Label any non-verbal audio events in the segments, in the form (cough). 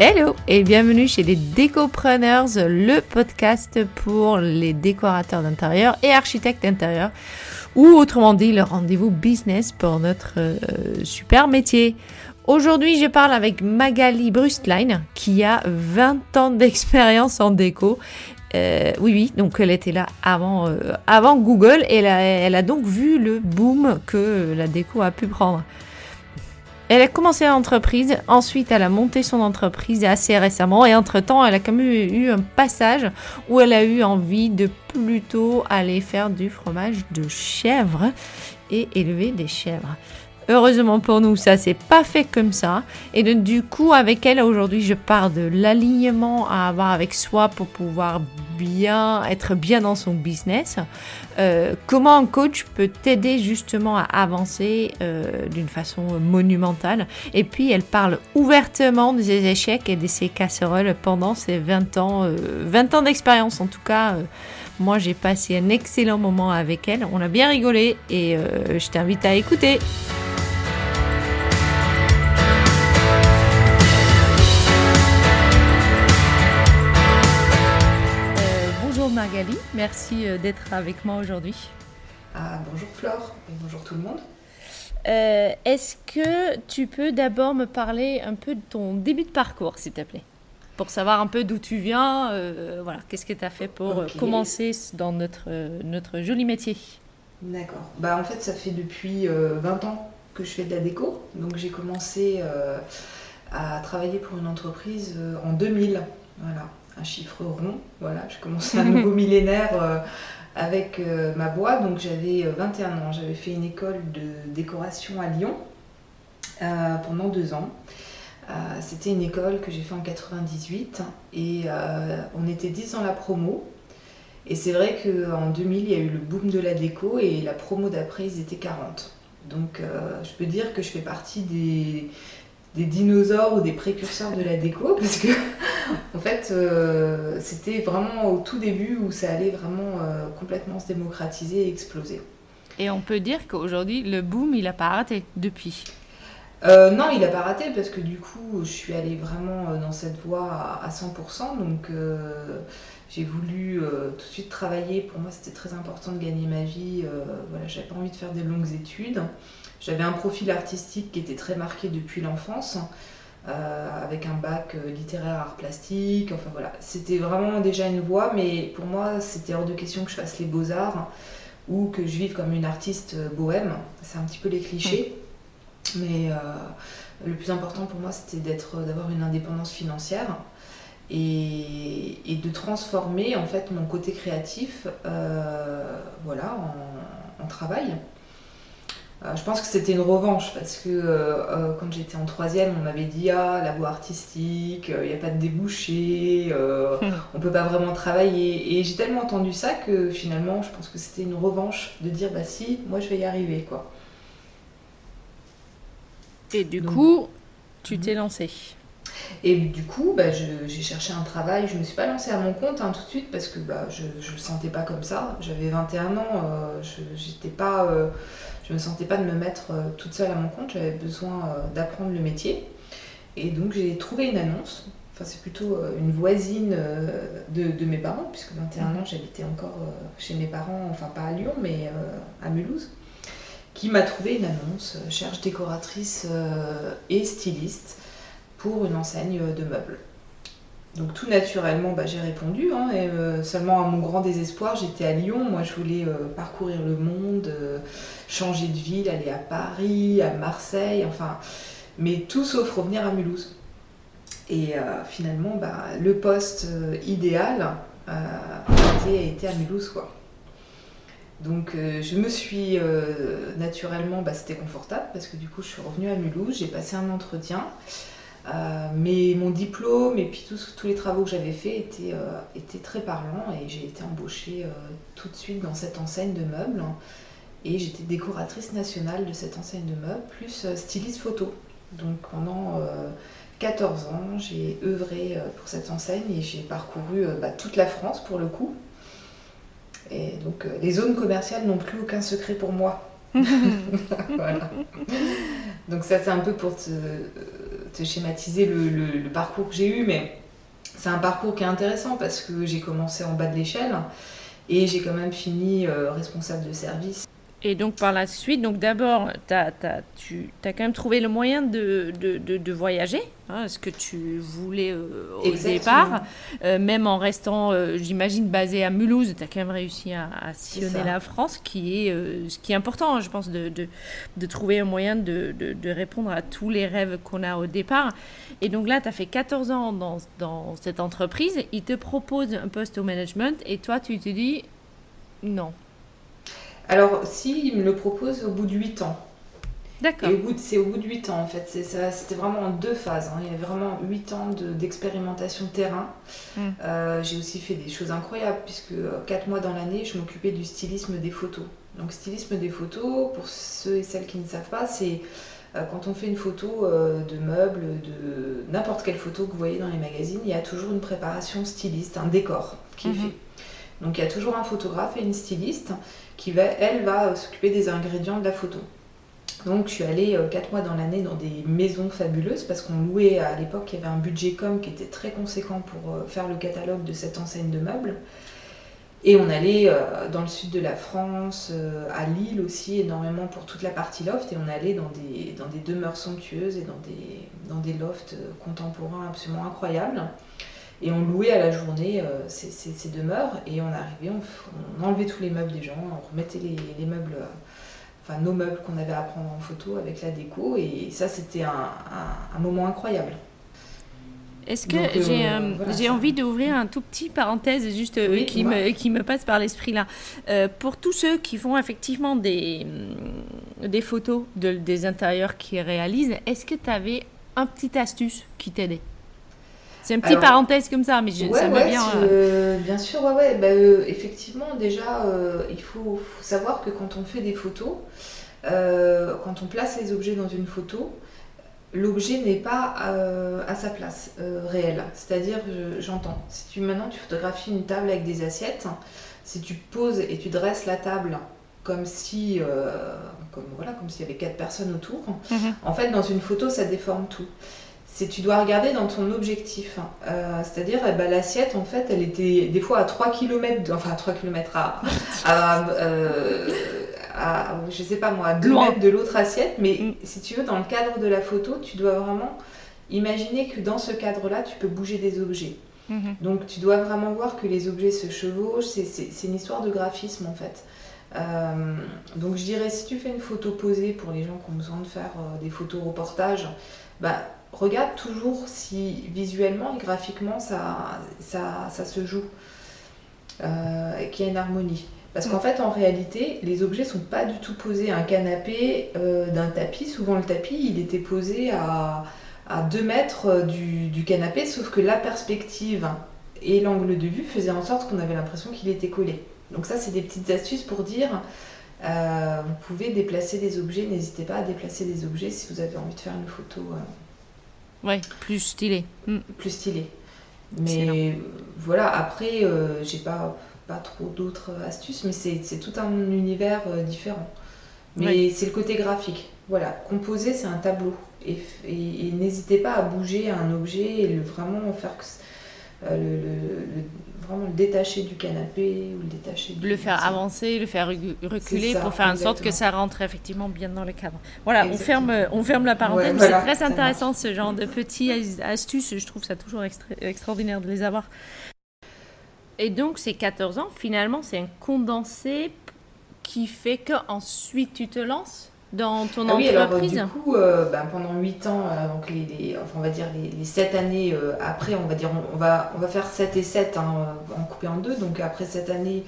Hello et bienvenue chez les Décopreneurs, le podcast pour les décorateurs d'intérieur et architectes d'intérieur, ou autrement dit le rendez-vous business pour notre euh, super métier. Aujourd'hui, je parle avec Magali Brustlein qui a 20 ans d'expérience en déco. Euh, oui, oui, donc elle était là avant, euh, avant Google et elle a donc vu le boom que la déco a pu prendre. Elle a commencé l'entreprise, ensuite elle a monté son entreprise assez récemment et entre-temps elle a quand même eu un passage où elle a eu envie de plutôt aller faire du fromage de chèvre et élever des chèvres. Heureusement pour nous, ça s'est pas fait comme ça. Et donc, du coup, avec elle aujourd'hui, je pars de l'alignement à avoir avec soi pour pouvoir bien être bien dans son business. Euh, comment un coach peut t'aider justement à avancer euh, d'une façon monumentale. Et puis, elle parle ouvertement de ses échecs et de ses casseroles pendant ses 20 ans, 20 euh, ans d'expérience en tout cas. moi, j'ai passé un excellent moment avec elle. On a bien rigolé et je t'invite à écouter. Merci euh, d'être avec moi aujourd'hui. Ah, bonjour Flore et bonjour tout le monde. Euh, est-ce que tu peux d'abord me parler un peu de ton début de parcours, s'il te plaît? Pour savoir un peu d'où tu viens, euh, voilà, qu'est-ce que tu as fait pour commencer dans notre, notre joli métier? D'accord. Bah, en fait, ça fait depuis 20 ans que je fais de la déco. Donc j'ai commencé à travailler pour une entreprise en 2000. Voilà un chiffre rond. Voilà, j'ai commencé un (laughs) nouveau millénaire euh, avec euh, ma boîte. Donc j'avais 21 euh, ans. J'avais fait une école de décoration à Lyon pendant deux ans. C'était une école que j'ai fait en 98 et on était 10 dans la promo. Et c'est vrai qu'en 2000, il y a eu le boom de la déco et la promo d'après, ils étaient 40. Donc je peux dire que je fais partie des, des dinosaures ou des précurseurs de la déco (laughs) parce que en fait euh, c'était vraiment au tout début où ça allait vraiment euh, complètement se démocratiser et exploser. Et on peut dire qu'aujourd'hui le boom il a pas arrêté depuis. Euh, non, il n'a pas raté parce que du coup, je suis allée vraiment dans cette voie à, 100%. Donc, j'ai voulu tout de suite travailler. Pour moi, c'était très important de gagner ma vie. voilà, j'avais pas envie de faire des longues études. J'avais un profil artistique qui était très marqué depuis l'enfance, euh, avec un bac euh, littéraire art plastique. Enfin voilà, c'était vraiment déjà une voie, mais pour moi, c'était hors de question que je fasse les beaux-arts ou que je vive comme une artiste euh, bohème. C'est un petit peu les clichés. Mais le plus important pour moi, c'était d'avoir une indépendance financière. Et, de transformer en fait mon côté créatif voilà, en travail. Euh, je pense que c'était une revanche parce que euh, euh, quand j'étais en troisième, on m'avait dit ah la voie artistique, il n'y a pas de débouché, hmm. on peut pas vraiment travailler. Et j'ai tellement entendu ça que finalement, je pense que c'était une revanche de dire bah si, moi je vais y arriver quoi. Et du coup, tu t'es lancée. Et du coup, bah, j'ai cherché un travail. Je ne me suis pas lancée à mon compte hein, tout de suite parce que bah, je ne le sentais pas comme ça. J'avais 21 ans, je j'étais pas je me sentais pas de me mettre euh, toute seule à mon compte, j'avais besoin euh, d'apprendre le métier. Et donc j'ai trouvé une annonce, enfin c'est plutôt euh, une voisine de, mes parents, puisque 21 ans j'habitais encore chez mes parents, enfin pas à Lyon, mais à Mulhouse, qui m'a trouvé une annonce, cherche décoratrice et styliste pour une enseigne de meubles. Donc tout naturellement, bah, j'ai répondu. Hein, et euh, seulement à mon grand désespoir, j'étais à Lyon. Moi, je voulais euh, parcourir le monde, euh, changer de ville, aller à Paris, à Marseille, enfin, mais tout sauf revenir à Mulhouse. Et finalement, bah, le poste idéal a été, à Mulhouse. Donc je me suis naturellement, bah, c'était confortable parce que du coup je suis revenue à Mulhouse, j'ai passé un entretien. Euh, mais mon diplôme et puis tous, les travaux que j'avais faits étaient, euh, étaient, très parlants et j'ai été embauchée euh, tout de suite dans cette enseigne de meubles et j'étais décoratrice nationale de cette enseigne de meubles plus styliste photo. Donc pendant 14 ans, j'ai œuvré pour cette enseigne et j'ai parcouru bah, toute la France pour le coup. Et donc les zones commerciales n'ont plus aucun secret pour moi. (laughs) (laughs) voilà. Donc ça c'est un peu pour te schématiser le, parcours que j'ai eu, mais c'est un parcours qui est intéressant parce que j'ai commencé en bas de l'échelle et j'ai quand même fini responsable de service. Et donc par la suite, donc d'abord, tu as quand même trouvé le moyen de, de, de, voyager, hein, ce que tu voulais euh, au départ, euh, même en restant, euh, j'imagine, basé à Mulhouse, tu as quand même réussi à, sillonner la France, qui est ce qui est important, hein, je pense, de, de, trouver un moyen de, répondre à tous les rêves qu'on a au départ. Et donc là, tu as fait 14 ans dans, dans cette entreprise, ils te proposent un poste au management, et toi, tu te dis non alors, si, il me le propose au bout de 8 ans. D'accord. c'est au bout de 8 ans en fait. C'était vraiment en deux phases. Hein. Il y avait vraiment 8 ans d'expérimentation terrain. Hmm. Euh, j'ai aussi fait des choses incroyables puisque 4 euh, mois dans l'année, je m'occupais du stylisme des photos. Donc stylisme des photos, pour ceux et celles qui ne savent pas, c'est euh, quand on fait une photo de meubles, de n'importe quelle photo que vous voyez dans les magazines, il y a toujours une préparation styliste, un décor qui est mhm. fait. Donc il y a toujours un photographe et une styliste qui elle, va s'occuper des ingrédients de la photo. Donc je suis allée 4 euh, mois dans l'année dans des maisons fabuleuses parce qu'on louait à l'époque, il y avait un budget com qui était très conséquent pour euh, faire le catalogue de cette enseigne de meubles. Et on allait euh, dans le sud de la France, à Lille aussi énormément pour toute la partie loft. Et on allait dans des, demeures somptueuses et dans des lofts contemporains absolument incroyables. Et on louait à la journée euh, ces, demeures. Et on arrivait, on, enlevait tous les meubles des gens, on remettait les, meubles, euh, enfin nos meubles qu'on avait à prendre en photo avec la déco. Et ça c'était un, moment incroyable. Est-ce que euh, j'ai envie d'ouvrir un tout petit parenthèse juste qui, me, qui me passe par l'esprit là. pour tous ceux qui font effectivement des, des photos de, des intérieurs qu'ils réalisent, est-ce que tu avais un petit astuce qui t'aidait? C'est une petite parenthèse comme ça, mais je, ça me vient. Euh, bien sûr, ouais, ouais. Bah, euh, effectivement, déjà, euh, il faut, savoir que quand on fait des photos, quand on place les objets dans une photo, l'objet n'est pas à sa place réelle. C'est-à-dire, j'entends, si tu maintenant tu photographies une table avec des assiettes, si tu poses et tu dresses la table comme si, comme voilà, comme s'il y avait quatre personnes autour, mhm. en fait, dans une photo, ça déforme tout c'est tu dois regarder dans ton objectif. Hein. Euh, c'est-à-dire, eh ben, l'assiette, en fait, elle était des fois à 3 km, enfin à 3 km à, à, euh, je sais pas moi, à 2 mètres de l'autre assiette. Mais mm. si tu veux, dans le cadre de la photo, tu dois vraiment imaginer que dans ce cadre-là, tu peux bouger des objets. Mm-hmm. Donc tu dois vraiment voir que les objets se chevauchent. C'est une histoire de graphisme, en fait. Euh, donc je dirais, si tu fais une photo posée pour les gens qui ont besoin de faire des photos reportages, bah, regarde toujours si visuellement et graphiquement ça, ça, se joue, euh, qu'il y a une harmonie. Parce qu'en fait, en réalité, les objets sont pas du tout posés un canapé euh, d'un tapis. Souvent, le tapis, il était posé à, à 2 mètres du, du, canapé, sauf que la perspective et l'angle de vue faisaient en sorte qu'on avait l'impression qu'il était collé. Donc ça, c'est des petites astuces pour dire, euh, vous pouvez déplacer des objets, n'hésitez pas à déplacer des objets si vous avez envie de faire une photo. Ouais, plus stylé. Mm. Plus stylé. Mais voilà, après, euh, j'ai pas, pas trop d'autres astuces, mais c'est tout un univers euh, différent. Mais c'est le côté graphique. Voilà, composer, c'est un tableau. Et, et, n'hésitez pas à bouger un objet et le, vraiment faire que, euh, le, vraiment le détacher du canapé ou le détacher Le faire avancer, le faire reculer pour faire en sorte que ça rentre effectivement bien dans le cadre. Voilà, on ferme, on ferme la parenthèse. c'est très intéressant ce genre de petites astuces. Je trouve ça toujours extraordinaire de les avoir. Et donc, ces 14 ans, finalement, c'est un condensé qui fait que ensuite tu te lances? Dans ton ah oui, entreprise alors, Du coup, euh, ben, pendant 8 ans, euh, donc les, enfin, on va dire les, les 7 années euh, après, on va dire on, va, on va faire 7 et 7 hein, en coupé en deux. Donc après cette année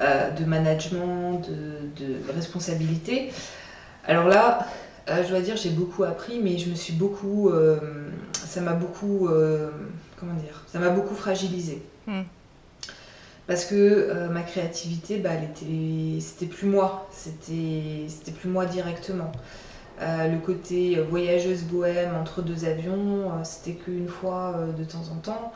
de management, de, de, responsabilité. Alors là, je dois dire, j'ai beaucoup appris, mais je me suis beaucoup. ça m'a beaucoup. comment dire Ça m'a beaucoup fragilisé. Hmm parce que euh, ma créativité, bah, c'était plus moi, c'était plus moi directement. Euh, le côté euh, voyageuse bohème entre deux avions, c'était qu'une fois de temps en temps.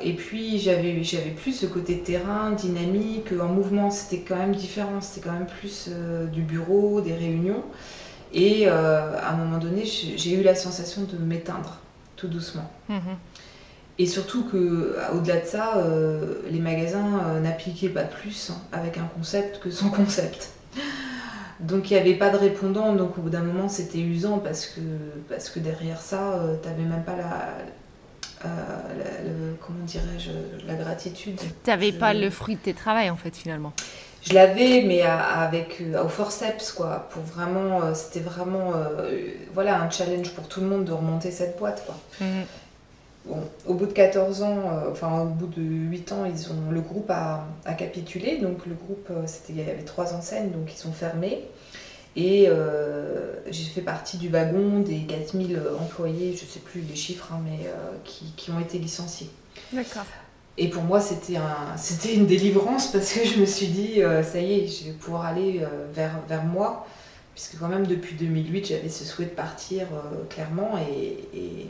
et puis j'avais plus ce côté terrain, dynamique, en mouvement, c'était quand même différent, c'était quand même plus du bureau, des réunions. Et à un moment donné, j'ai eu la sensation de m'éteindre tout doucement. Mhm. Et surtout que, au-delà de ça, les magasins n'appliquaient pas plus hein, avec un concept que son (laughs) concept. Donc il n'y avait pas de répondant, donc au bout d'un moment c'était usant parce que, parce que derrière ça, euh, tu n'avais même pas la, euh, comment dirais-je, la gratitude. Tu n'avais pas le fruit de tes travaux en fait finalement. Je l'avais, mais avec euh, au forceps quoi, pour vraiment, c'était vraiment, voilà, un challenge pour tout le monde de remonter cette boîte quoi. Au bout de 14 ans, euh, enfin au bout de 8 ans, ils ont, le groupe a, capitulé. Donc le groupe, euh, il y avait trois enseignes, donc ils sont fermés. Et euh, j'ai fait partie du wagon des 4000 employés, je ne sais plus les chiffres, hein, mais qui, ont été licenciés. D'accord. Et pour moi, c'était, un, c'était une délivrance (laughs) parce que je me suis dit, ça y est, je vais pouvoir aller vers, vers moi. Puisque quand même depuis 2008, j'avais ce souhait de partir clairement. et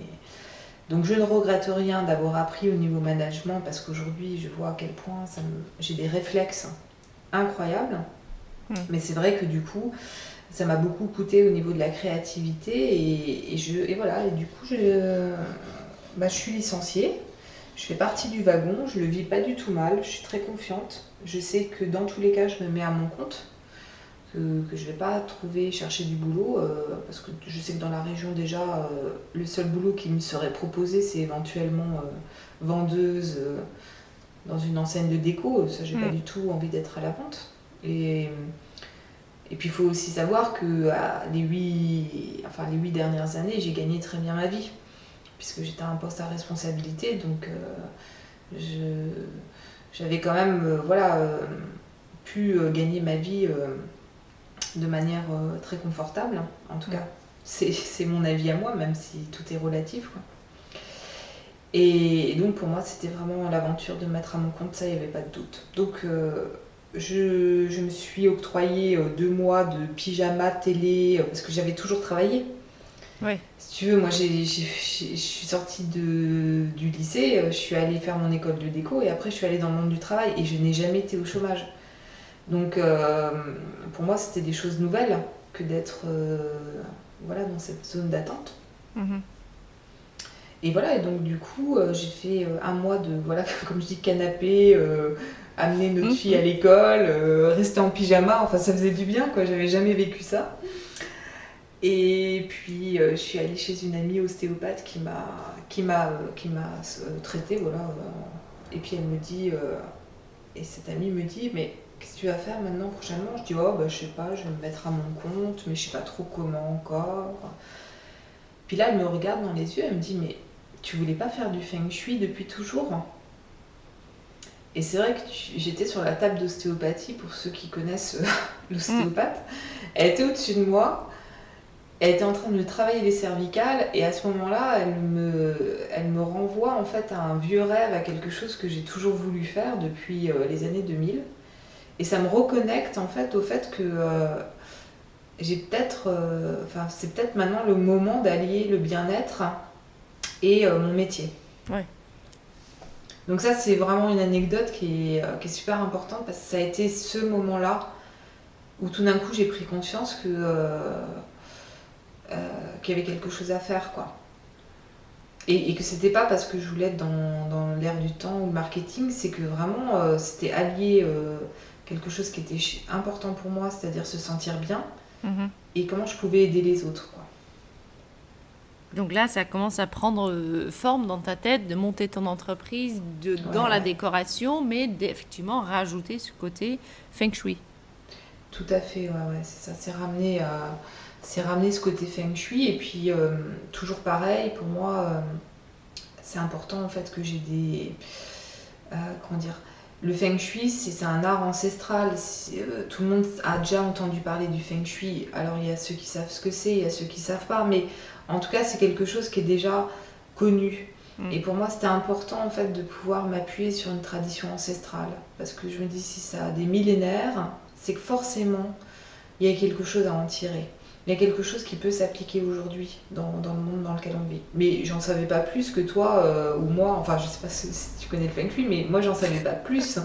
donc je ne regrette rien d'avoir appris au niveau management parce qu'aujourd'hui je vois à quel point j'ai des réflexes incroyables. Hmm. Mais c'est vrai que du coup, ça m'a beaucoup coûté au niveau de la créativité et, je, et voilà, et du coup je, bah, je suis licenciée. Je fais partie du wagon, je le vis pas du tout mal, je suis très confiante. Je sais que dans tous les cas, je me mets à mon compte que, je ne vais pas trouver, chercher du boulot, euh, parce que je sais que dans la région déjà, euh, le seul boulot qui me serait proposé, c'est éventuellement euh, vendeuse dans une enseigne de déco. Ça, j'ai pas mm. du tout envie d'être à la vente. Et, et puis il faut aussi savoir que les, huit, enfin, les huit dernières années, j'ai gagné très bien ma vie, puisque j'étais à un poste à responsabilité, donc j'avais quand même voilà, pu gagner ma vie de manière euh, très confortable, en tout cas. C'est mon avis à moi, même si tout est relatif. Et, donc pour moi, c'était vraiment l'aventure de mettre à mon compte, ça, il n'y avait pas de doute. Donc euh, je, me suis octroyé euh, deux mois de pyjama, télé, parce que j'avais toujours travaillé. Ouais. Si tu veux, moi je suis sortie de, du lycée, je suis allée faire mon école de déco et après je suis allée dans le monde du travail et je n'ai jamais été au chômage. Donc euh, pour moi, c'était des choses nouvelles que d'être euh, voilà, dans cette zone d'attente. Mhm. Et voilà, et donc du coup, euh, j'ai fait un mois de, voilà, (laughs) comme je dis, canapé, amener notre fille à mhm. l'école, rester en pyjama, enfin ça faisait du bien, quoi, j'avais jamais vécu ça. Et puis je suis allée chez une amie ostéopathe qui m'a qui m'a qui m'a traité voilà et puis elle me dit et cette amie me dit mais Qu'est-ce que tu vas faire maintenant prochainement? Je dis oh bah je sais pas, je vais me mettre à mon compte, mais je sais pas trop comment encore. Puis là elle me regarde dans les yeux, elle me dit mais tu voulais pas faire du feng shui depuis toujours? Et c'est vrai que j'étais sur la table d'ostéopathie pour ceux qui connaissent euh, (laughs) l'ostéopathe. Elle était au-dessus de moi. Elle était en train de travailler les cervicales et à ce moment-là, elle me, elle me renvoie en fait à un vieux rêve, à quelque chose que j'ai toujours voulu faire depuis euh, les années 2000. Et ça me reconnecte en fait au fait que euh, j'ai peut-être, euh, enfin c'est peut-être maintenant le moment d'allier le bien-être et euh, mon métier. Ouais. Donc ça c'est vraiment une anecdote qui est, qui est, super importante parce que ça a été ce moment-là où tout d'un coup j'ai pris conscience que qu'il y avait quelque chose à faire quoi. Et, et que c'était pas parce que je voulais être dans, dans l'air du temps ou le marketing, c'est que vraiment c'était allié quelque chose qui était important pour moi, c'est-à-dire se sentir bien, mhm. et comment je pouvais aider les autres. Quoi. Donc là, ça commence à prendre euh, forme dans ta tête, de monter ton entreprise de, dans la décoration, mais d'effectivement rajouter ce côté feng shui. Tout à fait, ouais, ouais c'est ça. C'est ramener, ramener ce côté feng shui. Et puis, euh, toujours pareil, pour moi, euh, c'est important en fait que j'ai des. comment dire le feng shui, c'est un art ancestral. Euh, tout le monde a déjà entendu parler du feng shui. Alors il y a ceux qui savent ce que c'est, il y a ceux qui savent pas, mais en tout cas c'est quelque chose qui est déjà connu. Mm. Et pour moi c'était important en fait de pouvoir m'appuyer sur une tradition ancestrale, parce que je me dis si ça a des millénaires, c'est que forcément il y a quelque chose à en tirer il y a quelque chose qui peut s'appliquer aujourd'hui dans, le monde dans lequel on vit. Mais j'en savais pas plus que toi euh, ou moi, enfin je sais pas si, tu connais le feng shui, mais moi j'en savais pas plus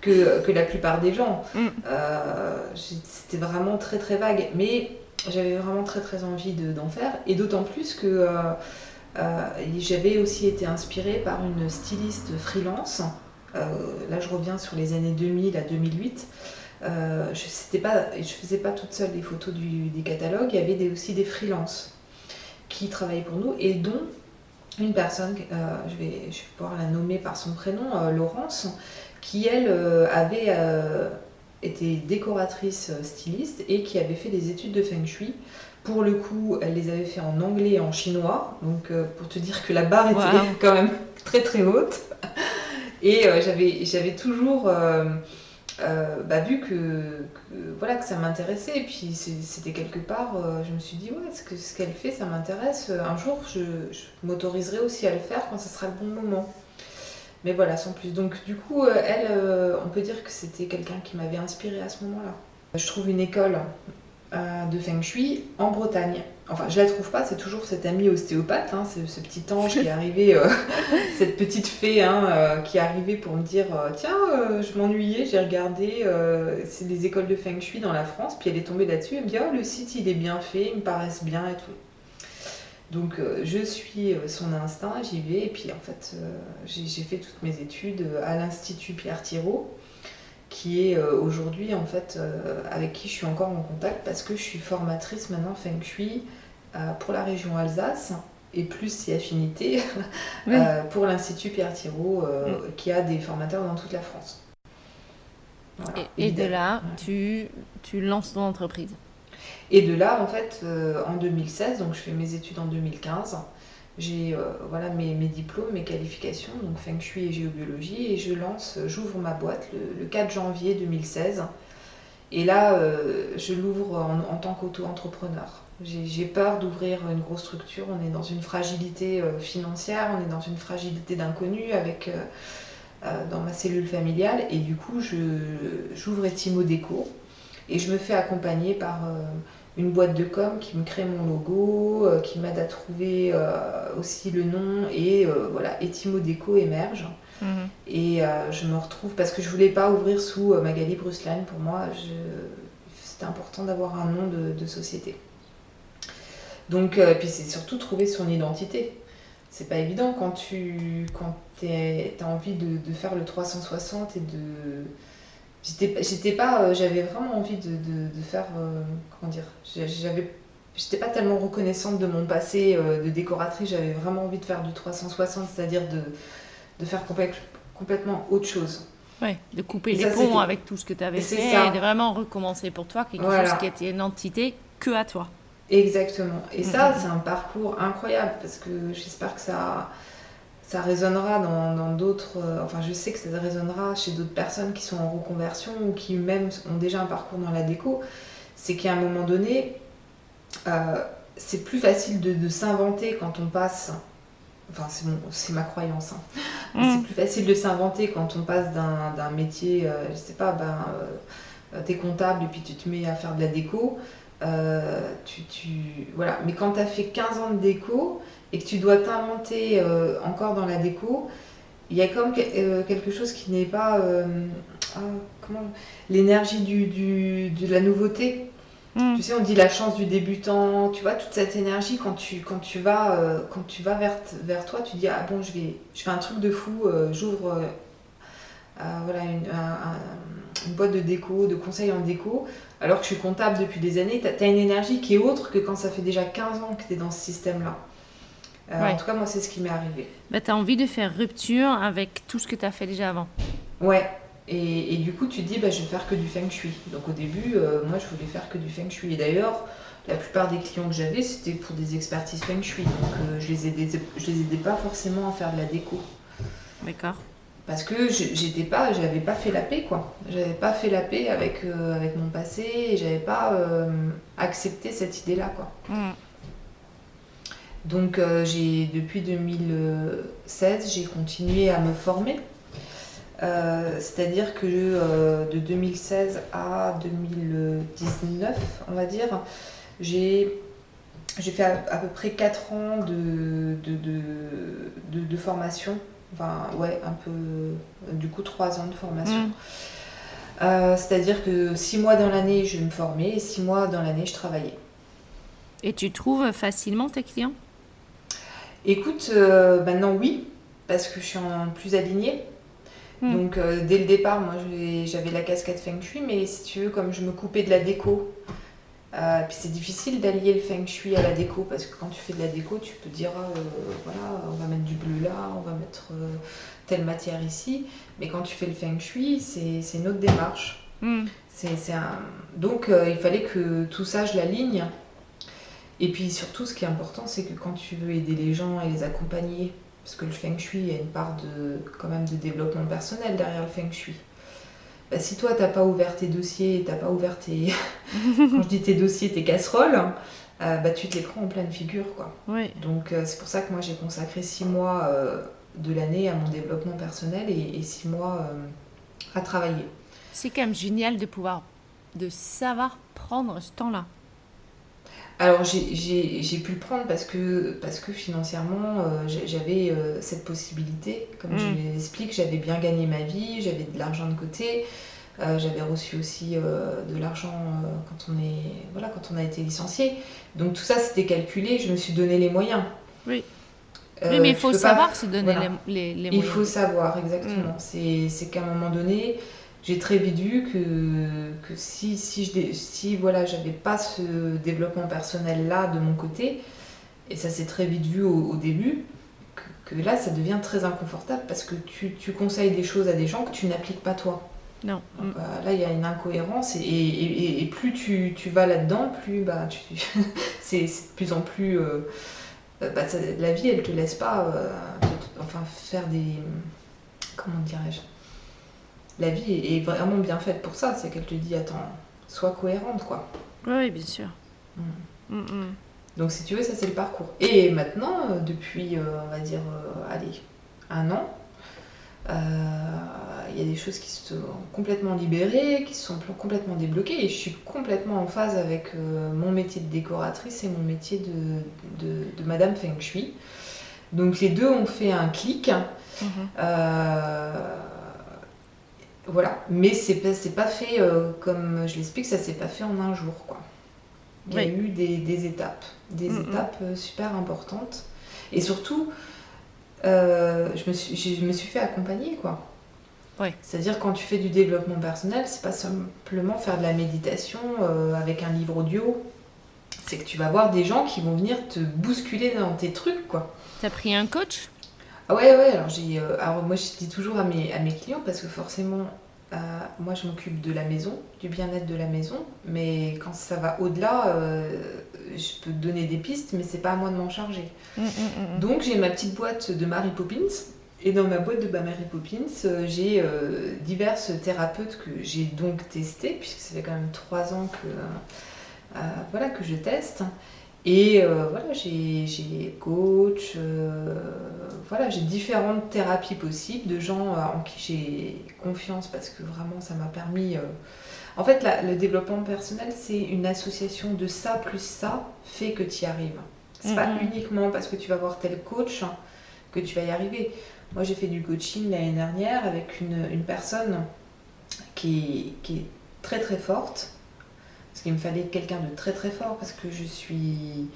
que, que la plupart des gens. Mm. Euh, c'était vraiment très très vague. Mais j'avais vraiment très très envie d'en faire. Et d'autant plus que j'avais aussi été inspirée par une styliste freelance. là, je reviens sur les années 2000 à 2008. Euh, je ne faisais pas toute seule les photos des catalogues, il y avait aussi des freelances qui travaillaient pour nous et dont une personne, euh, je, vais, je, vais, pouvoir la nommer par son prénom, euh, Laurence, qui elle avait été décoratrice styliste et qui avait fait des études de feng shui. Pour le coup, elle les avait fait en anglais et en chinois, donc pour te dire que la barre était quand même très très haute. Et j'avais toujours euh, bah, vu que, voilà, que ça m'intéressait, et puis c'était quelque part, euh, je me suis dit, ouais, ce qu'elle fait, ça m'intéresse. Un jour, je, m'autoriserai aussi à le faire quand ce sera le bon moment. Mais voilà, sans plus. Donc, du coup, euh, elle, on peut dire que c'était quelqu'un qui m'avait inspiré à ce moment-là. Je trouve une école de Feng Shui en Bretagne. Enfin, je la trouve pas, c'est toujours cet ami ostéopathe, hein, ce, petit ange qui est arrivé, euh, (laughs) cette petite fée hein, euh, qui est arrivée pour me dire euh, Tiens, je m'ennuyais, j'ai regardé, des écoles de Feng Shui dans la France, puis elle est tombée là-dessus, elle me dit Oh, le site il est bien fait, il me paraissent bien et tout. Donc, je suis son instinct, j'y vais, et puis en fait, j'ai fait toutes mes études à l'Institut Pierre Thiraud qui est euh, aujourd'hui en fait euh, avec qui je suis encore en contact parce que je suis formatrice maintenant Feng Shui euh, pour la région Alsace et plus si affinité (laughs) pour l'Institut Pierre Thiraud mm. qui a des formateurs dans toute la France. et, de là, tu, tu lances ton entreprise? Et de là, en fait, en 2016, donc je fais mes études en 2015, j'ai euh, voilà mes, diplômes, mes qualifications, donc Feng Shui et géobiologie, et je lance, j'ouvre ma boîte le, 4 janvier 2016. Et là, euh, je l'ouvre en, tant qu'auto-entrepreneur. J'ai peur d'ouvrir une grosse structure. On est dans une fragilité euh, financière, on est dans une fragilité d'inconnu avec dans ma cellule familiale. Et du coup, j'ouvre Etimo Déco et je me fais accompagner par une boîte de com qui me crée mon logo, euh, qui m'aide à trouver euh, aussi le nom et euh, voilà, Etimo Déco émerge. Mhm. Et je me retrouve parce que je voulais pas ouvrir sous Magali Bruslan. Pour moi, c'était important d'avoir un nom de, société. Donc, puis c'est surtout trouver son identité. C'est pas évident quand tu quand as envie de, de, faire le 360 et de j'étais pas euh, j'avais vraiment envie de, de, faire euh, comment dire j'avais j'étais pas tellement reconnaissante de mon passé euh, de décoratrice j'avais vraiment envie de faire du 360 c'est-à-dire de, de faire complètement autre chose. Ouais de couper les ponts avec tout ce que tu avais fait et de vraiment recommencer pour toi quelque chose qui était une entité que à toi. Exactement. Et ça c'est un parcours incroyable parce que j'espère que ça ça résonnera dans d'autres. Euh, enfin, je sais que ça résonnera chez d'autres personnes qui sont en reconversion ou qui même ont déjà un parcours dans la déco. C'est qu'à un moment donné, euh, c'est plus facile de, s'inventer quand on passe. Enfin, c'est ma croyance. Hein. Mm. C'est plus facile de s'inventer quand on passe d'un métier, euh, je sais pas, ben, t'es comptable et puis tu te mets à faire de la déco. tu, tu, voilà. Mais quand tu as fait 15 ans de déco, et que tu dois t'inventer euh, encore dans la déco, il y a comme euh, quelque chose qui n'est pas euh, ah, l'énergie du, de la nouveauté. Hmm. Tu sais, on dit la chance du débutant, tu vois, toute cette énergie quand tu, quand tu vas, quand tu vas vers, vers toi, tu dis ah bon, je vais, je fais un truc de fou, j'ouvre voilà, une, boîte de déco, de conseils en déco, alors que je suis comptable depuis des années, tu as, une énergie qui est autre que quand ça fait déjà 15 ans que tu es dans ce système-là. Euh, en tout cas, moi, c'est ce qui m'est arrivé. Bah, tu as envie de faire rupture avec tout ce que tu as fait déjà avant. Ouais. Et, du coup, tu te dis, bah, je vais faire que du feng shui. Donc au début, euh, moi, je voulais faire que du feng shui. Et d'ailleurs, la plupart des clients que j'avais, c'était pour des expertises feng shui. Donc euh, je, les aidais, je les aidais pas forcément à faire de la déco. D'accord. Parce que j'étais pas, j'avais pas fait la paix, quoi. J'avais pas fait la paix avec, avec mon passé et j'avais pas accepté cette idée-là, quoi. Mmh. Donc euh, j'ai depuis 2016, j'ai continué à me former. Euh, c'est-à-dire que euh, de 2016 à 2019, on va dire, j'ai fait à, peu près 4 ans de, de, formation. Enfin, ouais, un peu, du coup, 3 ans de formation. Mmh. C'est-à-dire que 6 mois dans l'année, je me formais et 6 mois dans l'année, je travaillais. Et tu trouves facilement tes clients? Écoute, euh, maintenant oui, parce que je suis en plus alignée. Hmm. Donc euh, dès le départ, moi j'avais la casquette Feng Shui, mais si tu veux, comme je me coupais de la déco, euh, puis c'est difficile d'allier le Feng Shui à la déco, parce que quand tu fais de la déco, tu peux dire, euh, voilà, on va mettre du bleu là, on va mettre euh, telle matière ici, mais quand tu fais le Feng Shui, c'est une autre démarche. Hmm. Un... Donc il fallait que tout ça, je l'aligne. Et puis surtout, ce qui est important, c'est que quand tu veux aider les gens et les accompagner, parce que le Feng Shui, il y a une part de, quand même de développement personnel derrière le Feng Shui. Bah, si toi, t'as pas ouvert tes dossiers, t'as pas ouvert tes... (laughs) quand je dis tes dossiers, tes casseroles, euh, bah, tu te les prends en pleine figure, quoi. Oui. Donc euh, c'est pour ça que moi, j'ai consacré six mois euh, de l'année à mon développement personnel et, et six mois à travailler. C'est quand même génial de pouvoir, de savoir prendre ce temps-là. Alors j'ai- pu le prendre parce que, parce que financièrement euh, j'avais euh, cette possibilité. Comme je Mm. l'explique, j'avais bien gagné ma vie, j'avais de l'argent de côté, euh, j'avais reçu aussi de l'argent quand, on est, voilà, quand on a été licencié. Donc tout ça c'était calculé, je me suis donné les moyens. Oui. Oui, mais il faut pas- savoir se donner voilà. les, les, les il moyens. faut savoir, exactement. C'est c'est qu'à un moment donné, j'ai très vite vu que, que si, si, je, si voilà, j'avais pas ce développement personnel-là de mon côté, et ça s'est très vite vu au, au début, que, que là, ça devient très inconfortable parce que tu, tu conseilles des choses à des gens que tu n'appliques pas toi. Non. Donc, Mm. euh, là, il y a une incohérence et, et- et- et plus tu, tu vas là-dedans, plus bah, tu, (laughs) c'est de plus en plus. euh, euh, bah, ça- la vie, elle te laisse pas euh, te- enfin, faire des. Comment dirais-je La vie est, vraiment bien faite pour ça, c'est qu'elle te dit attends, sois cohérente quoi. Oui, bien sûr. Mm. Mm, mm. Donc si tu veux, ça c'est le parcours. Et maintenant, euh, depuis, euh, on va dire, euh, allez, un an, euh, il y a des choses qui se sont complètement libérées, qui se sont pl- complètement débloquées, et je suis complètement en phase avec mon métier de décoratrice et mon métier de, de, de Madame Feng Shui. Donc les deux ont fait un clic. Mhm. Voilà, mais c'est pas, c'est pas fait euh, comme je l'explique, ça s'est pas fait en un jour quoi. Il y a eu des, des étapes, des Mm, étapes euh, super importantes. Et surtout, euh, je, me suis, je me suis fait accompagner quoi. C'est-à-dire quand tu fais du développement personnel, c'est pas simplement faire de la méditation euh, avec un livre audio. C'est que tu vas voir des gens qui vont venir te bousculer dans tes trucs quoi. T'as pris un coach? Ah ouais, ouais, alors j'ai. euh, alors moi je dis toujours à mes, à mes clients parce que forcément, euh, moi je m'occupe de la maison, du bien-être de la maison, mais quand ça va au-delà, euh, je peux te donner des pistes, mais c'est pas à moi de m'en charger. Mm, mm, mm. Donc j'ai ma petite boîte de Mary Poppins. Et dans ma boîte de Mary Poppins, j'ai diverses thérapeutes que j'ai donc testées, puisque ça fait quand même trois ans que, voilà, que je teste. Et euh, voilà, j'ai coach, euh, voilà, j'ai différentes thérapies possibles de gens euh, en qui j'ai confiance parce que vraiment ça m'a permis. euh, En fait, la- le développement personnel, c'est une association de ça plus ça fait que tu y arrives. C'est pas Mhm. uniquement parce que tu vas voir tel coach que tu vas y arriver. Moi, j'ai fait du coaching l'année dernière avec une, une personne qui, qui est très très forte. Parce qu'il me fallait quelqu'un de très très fort parce que je suis.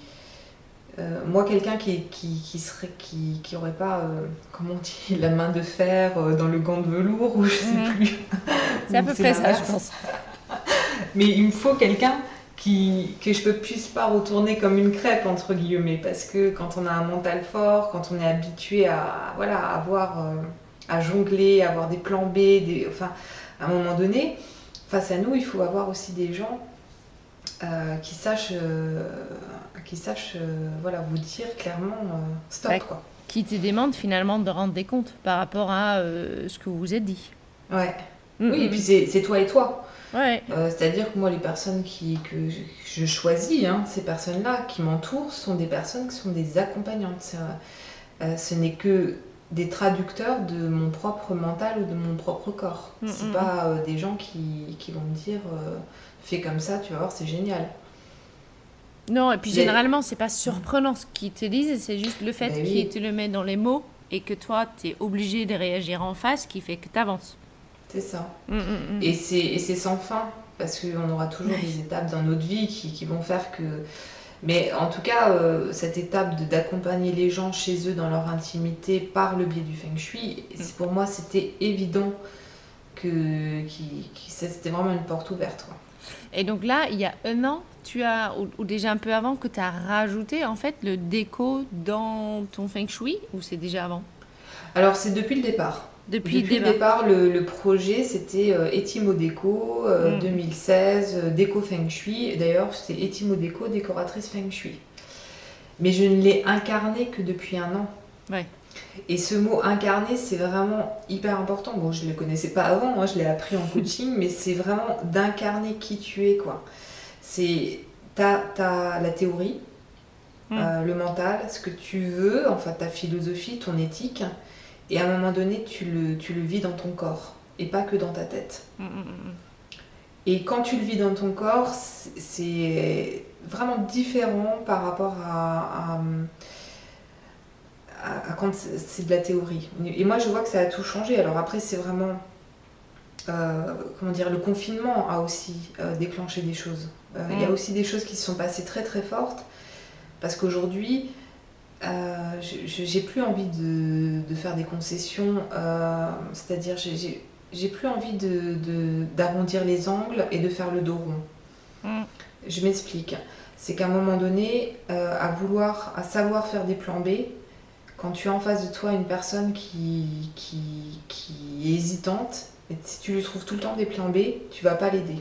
euh, moi, quelqu'un qui, qui, qui serait qui, qui aurait pas, euh, comment on dit, la main de fer euh, dans le gant de velours ou je sais plus. C'est à (laughs) peu près ça, je pense. Mais il me faut quelqu'un qui, que je ne puisse pas retourner comme une crêpe, entre guillemets, parce que quand on a un mental fort, quand on est habitué à, voilà, à avoir, à jongler, à avoir des plans B, des, enfin, à un moment donné, face à nous, il faut avoir aussi des gens euh, qui sachent, euh, qui sachent euh, voilà, vous dire clairement stop. Ouais. Quoi. Qui te demande finalement de rendre des comptes par rapport à ce que vous vous êtes dit. Ouais. Mm, Oui, et mm, puis c'est toi et toi. Ouais. C'est-à-dire que moi, les personnes qui, que je, je choisis, hein, ces personnes-là qui m'entourent, sont des personnes qui sont des accompagnantes. Euh, ce n'est que des traducteurs de mon propre mental ou de mon propre corps. Mm, c'est mm, pas euh, des gens qui, qui vont me dire euh, fais comme ça, tu vas voir, c'est génial. Non, et puis Mais- généralement, c'est pas surprenant ce qu'ils te disent, c'est juste le fait Ben qu'ils oui. te le mettent dans les mots et que toi, tu es obligé de réagir en face qui fait que tu avances. C'est ça. Mm, mm, mm. Et c'est et c'est sans fin, parce qu'on aura toujours des étapes dans notre vie qui, qui vont faire que Mais en tout cas, euh, cette étape d'accompagner les gens chez eux dans leur intimité par le biais du feng shui, pour moi, c'était évident que, c'était vraiment une porte ouverte. Et donc là, il y a un an, tu as, ou, déjà un peu avant, que tu as rajouté en fait le déco dans ton feng shui, ou c'est déjà avant? Alors c'est depuis le départ. Depuis, le départ, le, projet c'était euh, Etimo Déco 2016, euh, hmm. euh, Déco Feng Shui. D'ailleurs, c'est Etimo Déco, décoratrice Feng Shui. Mais je ne l'ai incarné que depuis un an. Ouais. Et ce mot incarné, c'est vraiment hyper important. Bon, je ne le connaissais pas avant, moi je l'ai appris en (laughs) coaching, mais c'est vraiment d'incarner qui tu es, quoi. C'est ta, la théorie, hmm. le mental, ce que tu veux, enfin ta philosophie, ton éthique, et à un moment donné, tu le, tu le vis dans ton corps et pas que dans ta tête. Mm, mm, mm, et quand tu le vis dans ton corps, c'est vraiment différent par rapport à, à, quand c'est de la théorie. Et moi, je vois que ça a tout changé. Alors après, c'est vraiment... Euh, comment dire, le confinement a aussi euh, déclenché des choses. Euh, il y a aussi des choses qui se sont passées très très fortes parce qu'aujourd'hui, euh, j'ai plus envie de, faire des concessions, euh, c'est-à-dire j'ai plus envie d'arrondir de, les angles et de faire le dos rond. Mm. Je m'explique. C'est qu'à un moment donné, euh, à vouloir, à savoir faire des plans B, quand tu as en face de toi une personne qui, qui, qui est hésitante, et si tu lui trouves tout le temps des plans B, tu vas pas l'aider.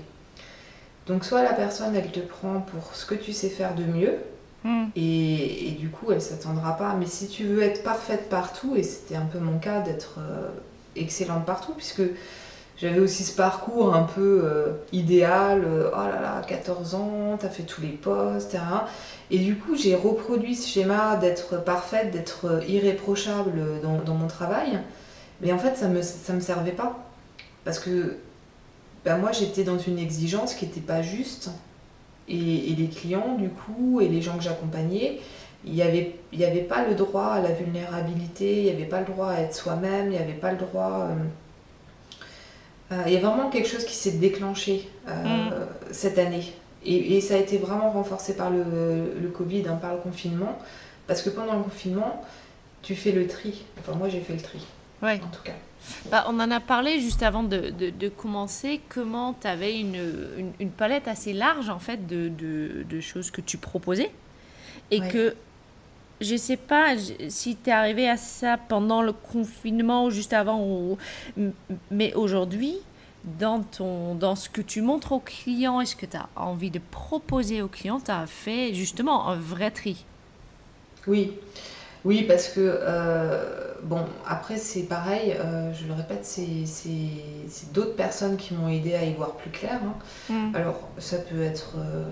Donc soit la personne, elle te prend pour ce que tu sais faire de mieux, Mm. Et, du coup, elle s'attendra pas. Mais si tu veux être parfaite partout, et c'était un peu mon cas d'être euh, excellente partout, puisque j'avais aussi ce parcours un peu euh, idéal, euh, oh là là, 14 ans, t'as fait tous les postes, etc. Et du coup, j'ai reproduit ce schéma d'être parfaite, d'être irréprochable dans, mon travail. Mais en fait, ça me, me servait pas. Parce que ben moi, j'étais dans une exigence qui n'était pas juste. Et, les clients, du coup, et les gens que j'accompagnais, il n'y avait, il y avait pas le droit à la vulnérabilité, il n'y avait pas le droit à être soi-même, il n'y avait pas le droit... Euh, euh, il y a vraiment quelque chose qui s'est déclenché euh, mm. cette année. Et, ça a été vraiment renforcé par le, le Covid, hein, par le confinement. Parce que pendant le confinement, tu fais le tri. Enfin, moi, j'ai fait le tri. Ouais. En tout cas. Bah, on en a parlé juste avant de, de, commencer, comment tu avais une, une, palette assez large en fait de, de choses que tu proposais. Et que je sais pas si tu es arrivé à ça pendant le confinement ou juste avant, ou, mais aujourd'hui, dans, ton, dans ce que tu montres aux clients et ce que tu as envie de proposer aux clients, tu as fait justement un vrai tri? Oui. Oui, parce que, euh, bon, après, c'est pareil, euh, je le répète, c'est d'autres personnes qui m'ont aidé à y voir plus clair. Hein. Mm. Alors, ça peut être euh,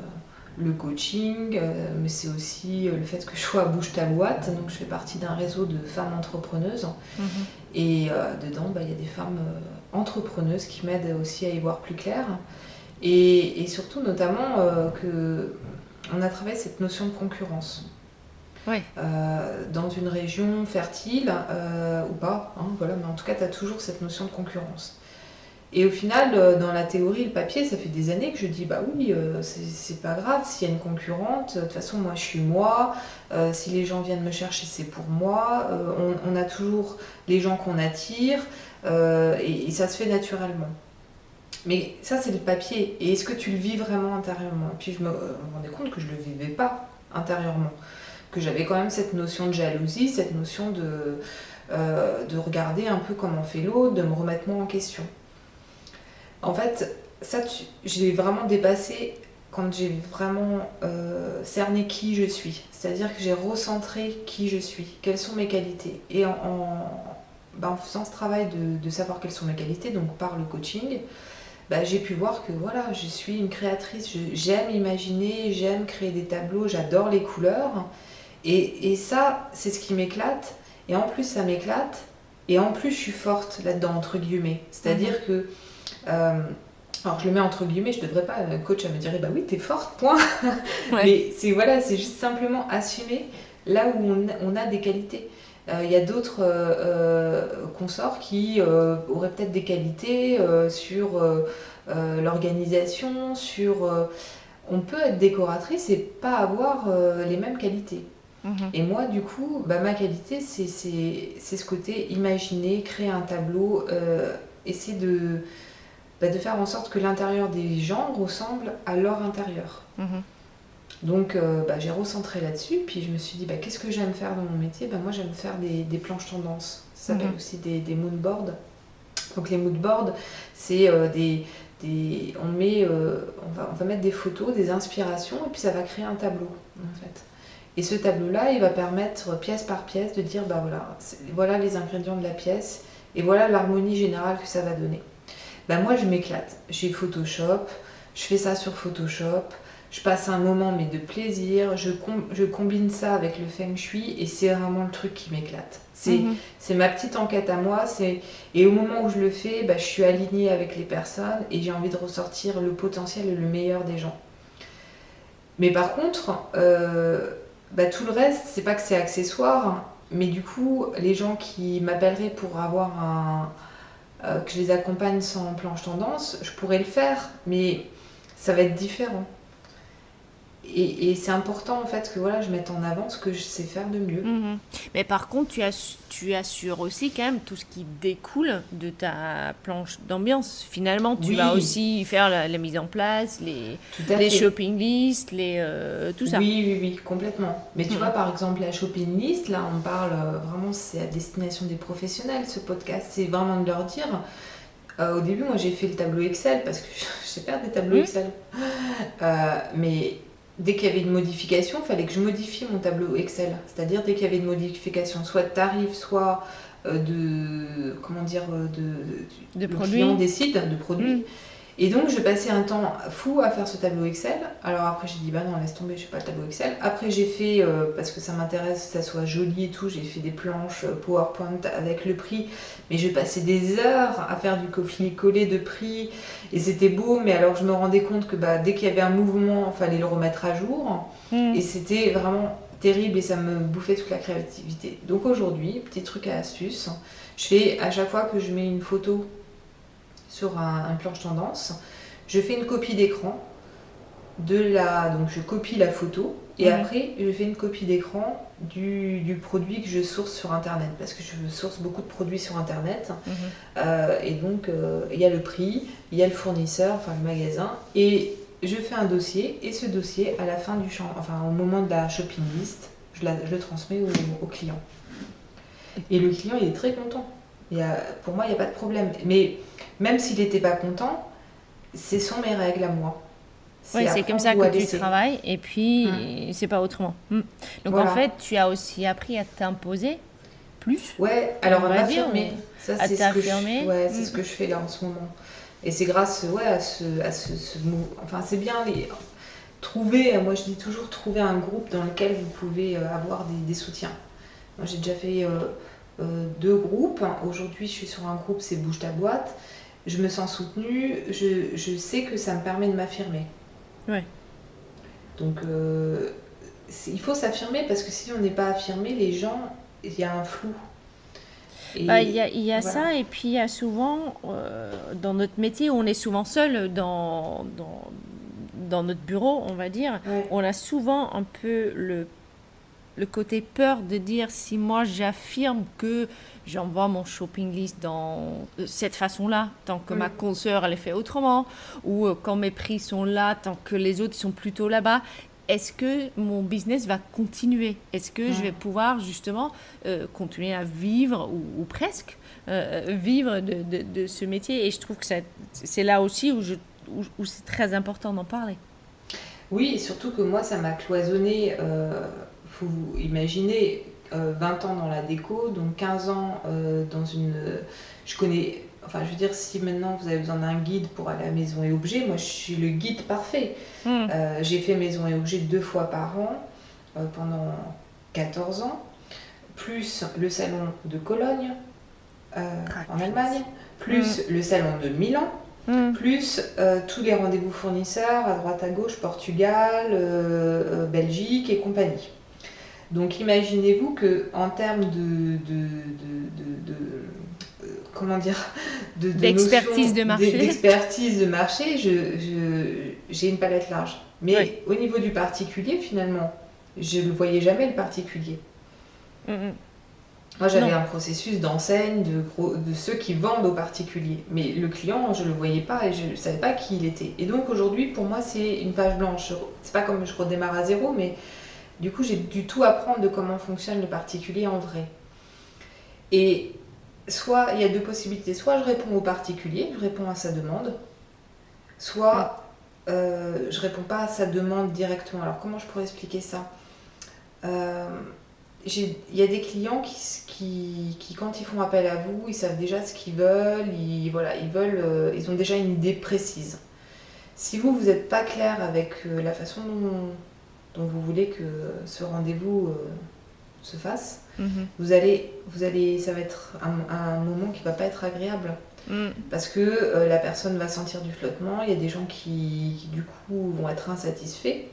le coaching, mais c'est aussi le fait que je sois à ta boîte. Donc, je fais partie d'un réseau de femmes entrepreneuses. Mm-hmm. Et dedans, bah, il y a des femmes entrepreneuses qui m'aident aussi à y voir plus clair. Et, et surtout, notamment, que on a travaillé cette notion de concurrence. Euh, dans une région fertile euh, ou pas, hein, voilà, mais en tout cas, tu as toujours cette notion de concurrence. Et au final, euh, dans la théorie, le papier, ça fait des années que je dis bah oui, c'est pas grave s'il y a une concurrente. De toute façon, moi, je suis moi. si les gens viennent me chercher, c'est pour moi. On, a toujours les gens qu'on attire et, ça se fait naturellement. Mais ça, c'est le papier. Et est-ce que tu le vis vraiment intérieurement? Puis je me, me rendais compte que je le vivais pas intérieurement que j'avais quand même cette notion de jalousie, cette notion de, euh, de regarder un peu comment fait l'autre, de me remettre moi en question. En fait, ça, j'ai vraiment dépassé quand j'ai vraiment euh, cerné qui je suis. C'est-à-dire que j'ai recentré qui je suis, quelles sont mes qualités. Et en, ben, faisant ce travail de, savoir quelles sont mes qualités, donc par le coaching, ben, j'ai pu voir que voilà, je suis une créatrice, j'aime imaginer, j'aime créer des tableaux, j'adore les couleurs. Et, ça, c'est ce qui m'éclate. Et en plus, ça m'éclate. Et en plus, je suis forte là-dedans, entre guillemets. C'est-à-dire mhm. que. Euh, alors, je le mets entre guillemets, je devrais pas. Le coach, elle me dirait, bah oui, t'es forte, point. (laughs) Mais c'est voilà, c'est juste simplement assumer là où on, a des qualités. Euh, il y a d'autres euh, consorts qui auraient peut-être des qualités sur l'organisation, sur on peut être décoratrice et pas avoir euh, les mêmes qualités. Mhm. Et moi, du coup, bah, ma qualité, c'est ce côté imaginer, créer un tableau, euh, essayer de, bah, de faire en sorte que l'intérieur des gens ressemble à leur intérieur. Mhm. Donc, euh, bah, j'ai recentré là-dessus, puis je me suis dit, bah, qu'est-ce que j'aime faire dans mon métier? Bah, Moi, j'aime faire des, des planches tendance. Ça s'appelle Mhm. aussi des, des moodboards. Donc, les moodboards, c'est euh, des, des- On, met, euh, on, va, on va mettre des photos, des inspirations, et puis ça va créer un tableau, en fait. Et ce tableau-là, il va permettre, pièce par pièce, de dire, bah voilà, voilà les ingrédients de la pièce, et voilà l'harmonie générale que ça va donner. Bah, moi, je m'éclate. J'ai Photoshop, je fais ça sur Photoshop, je passe un moment mais de plaisir, je, com- je combine ça avec le feng shui et c'est vraiment le truc qui m'éclate. C'est Mhm. ma petite enquête à moi, et au moment où je le fais, bah, je suis alignée avec les personnes et j'ai envie de ressortir le potentiel et le meilleur des gens. Mais par contre, euh, bah, tout le reste, c'est pas que c'est accessoire, mais du coup, les gens qui m'appelleraient pour avoir un euh, que je les accompagne sans planche tendance, je pourrais le faire, mais ça va être différent. Et, et c'est important en fait que voilà, je mette en avant ce que je sais faire de mieux. Mhm. Mais par contre, tu, assu- tu assures aussi quand même tout ce qui découle de ta planche d'ambiance. Finalement, tu Oui. vas aussi faire la, la mise en place, les, shopping lists, les, euh, tout ça. Oui, oui, oui, complètement. Mais tu Mhm. vois, par exemple, la shopping list, là, on parle euh, vraiment, c'est à destination des professionnels, ce podcast. C'est vraiment de leur dire. euh, au début, moi, j'ai fait le tableau Excel parce que (laughs) je sais faire des tableaux Mhm. Excel. Euh, mais dès qu'il y avait une modification, il fallait que je modifie mon tableau Excel. C'est-à-dire, dès qu'il y avait une modification, soit de tarif, soit euh, de. Comment dire euh, De, De le client décide de produits. Mhm. Et donc, je passais un temps fou à faire ce tableau Excel. Alors après, j'ai dit, bah non, laisse tomber, je fais pas le tableau Excel. Après, j'ai fait, euh, parce que ça m'intéresse, que ça soit joli et tout, j'ai fait des planches euh, PowerPoint avec le prix. Mais je passais des heures à faire du copier-coller de prix. Et c'était beau, mais alors je me rendais compte que bah, dès qu'il y avait un mouvement, il fallait le remettre à jour. Mhm. Et c'était vraiment terrible et ça me bouffait toute la créativité. Donc aujourd'hui, petit truc à astuce, je fais à chaque fois que je mets une photo sur un, un planche tendance, je fais une copie d'écran de la. Donc je copie la photo et Mhm. après je fais une copie d'écran du, du produit que je source sur internet parce que je source beaucoup de produits sur internet. Mhm. Euh, et donc, euh, il y a le prix, il y a le fournisseur, enfin le magasin, et je fais un dossier, et ce dossier, à la fin du champ, enfin au moment de la shopping list, je, la- je le transmets au, au client. Et le client, il est très content. Il y a- pour moi, il n'y a pas de problème. Mais même s'il n'était pas content, ce sont mes règles à moi. Oui, c'est comme ça que tu laisser. travailles et puis c'est pas autrement. Mm. Donc Voilà. en fait, tu as aussi appris à t'imposer plus. Ouais, alors On va dire, m'affirmer. Ça, à c'est ce que je, t'affirmer. ouais, c'est Mm. ce que je fais là en ce moment. Et c'est grâce ouais, à ce, à ce, ce mou- Enfin, c'est bien les... trouver, moi je dis toujours trouver un groupe dans lequel vous pouvez euh, avoir des, des soutiens. Moi j'ai déjà fait euh, euh, deux groupes. Aujourd'hui je suis sur un groupe, c'est Bouge ta boîte. Je me sens soutenue, je, je sais que ça me permet de m'affirmer. Ouais. Donc euh, il faut s'affirmer parce que si on n'est pas affirmé, les gens, il y a un flou. Bah, Il y a, y a voilà. ça, et puis il y a souvent, euh, dans notre métier, on est souvent seul dans, dans, dans notre bureau, on va dire. Ouais. On a souvent un peu le, le côté peur de dire si moi j'affirme que j'envoie mon shopping list dans de cette façon-là, tant que Oui. ma consoeur elle fait autrement, ou euh, quand mes prix sont là, tant que les autres sont plutôt là-bas, est-ce que mon business va continuer? Est-ce que je Mm. vais pouvoir justement euh, continuer à vivre, ou, ou presque, euh, vivre de, de- de ce métier? Et je trouve que c'est là aussi où, je, où, où c'est très important d'en parler. Oui, et surtout que moi, ça m'a cloisonné. Euh, vous imaginer euh, 20 ans dans la déco, donc 15 ans euh, dans une. Je connais. Enfin, je veux dire, si maintenant vous avez besoin d'un guide pour aller à Maison et Objets, moi je suis le guide parfait. Mm. Euh, J'ai fait Maison et Objets deux fois par an euh, pendant 14 ans, plus le salon de Cologne euh, Ah, en Allemagne, plus le salon de Milan Mm. plus euh, tous les rendez-vous fournisseurs à droite à gauche, Portugal, euh, euh, Belgique et compagnie. Donc imaginez-vous que en termes de, de, de- de- de- comment dire de, de D'expertise de marché. d'e- d'expertise de marché, je- je- j'ai une palette large. Mais au niveau du particulier, finalement, je ne voyais jamais le particulier. Mm, mm. Moi, j'avais un processus d'enseigne de, de ceux qui vendent aux particuliers. Mais le client, je ne le voyais pas et je ne savais pas qui il était. Et donc aujourd'hui, pour moi, c'est une page blanche. C'est pas comme je redémarre à zéro, mais du coup, j'ai du tout apprendre de comment fonctionne le particulier en vrai. Et soit, il y a deux possibilités. Soit je réponds au particulier, je réponds à sa demande. Soit euh, je réponds pas à sa demande directement. Alors, comment je pourrais expliquer ça? Euh, il y a des clients qui, qui, quand ils font appel à vous, ils savent déjà ce qu'ils veulent, ils, voilà, ils, veulent euh, ils ont déjà une idée précise. Si vous, vous n'êtes pas clair avec euh, la façon dont, dont, vous voulez que ce rendez-vous euh, se fasse, mhm. vous, allez, vous allez, ça va être un, moment qui va pas être agréable. Mm. Parce que la personne va sentir du flottement, il y a des gens qui, qui du coup vont être insatisfaits.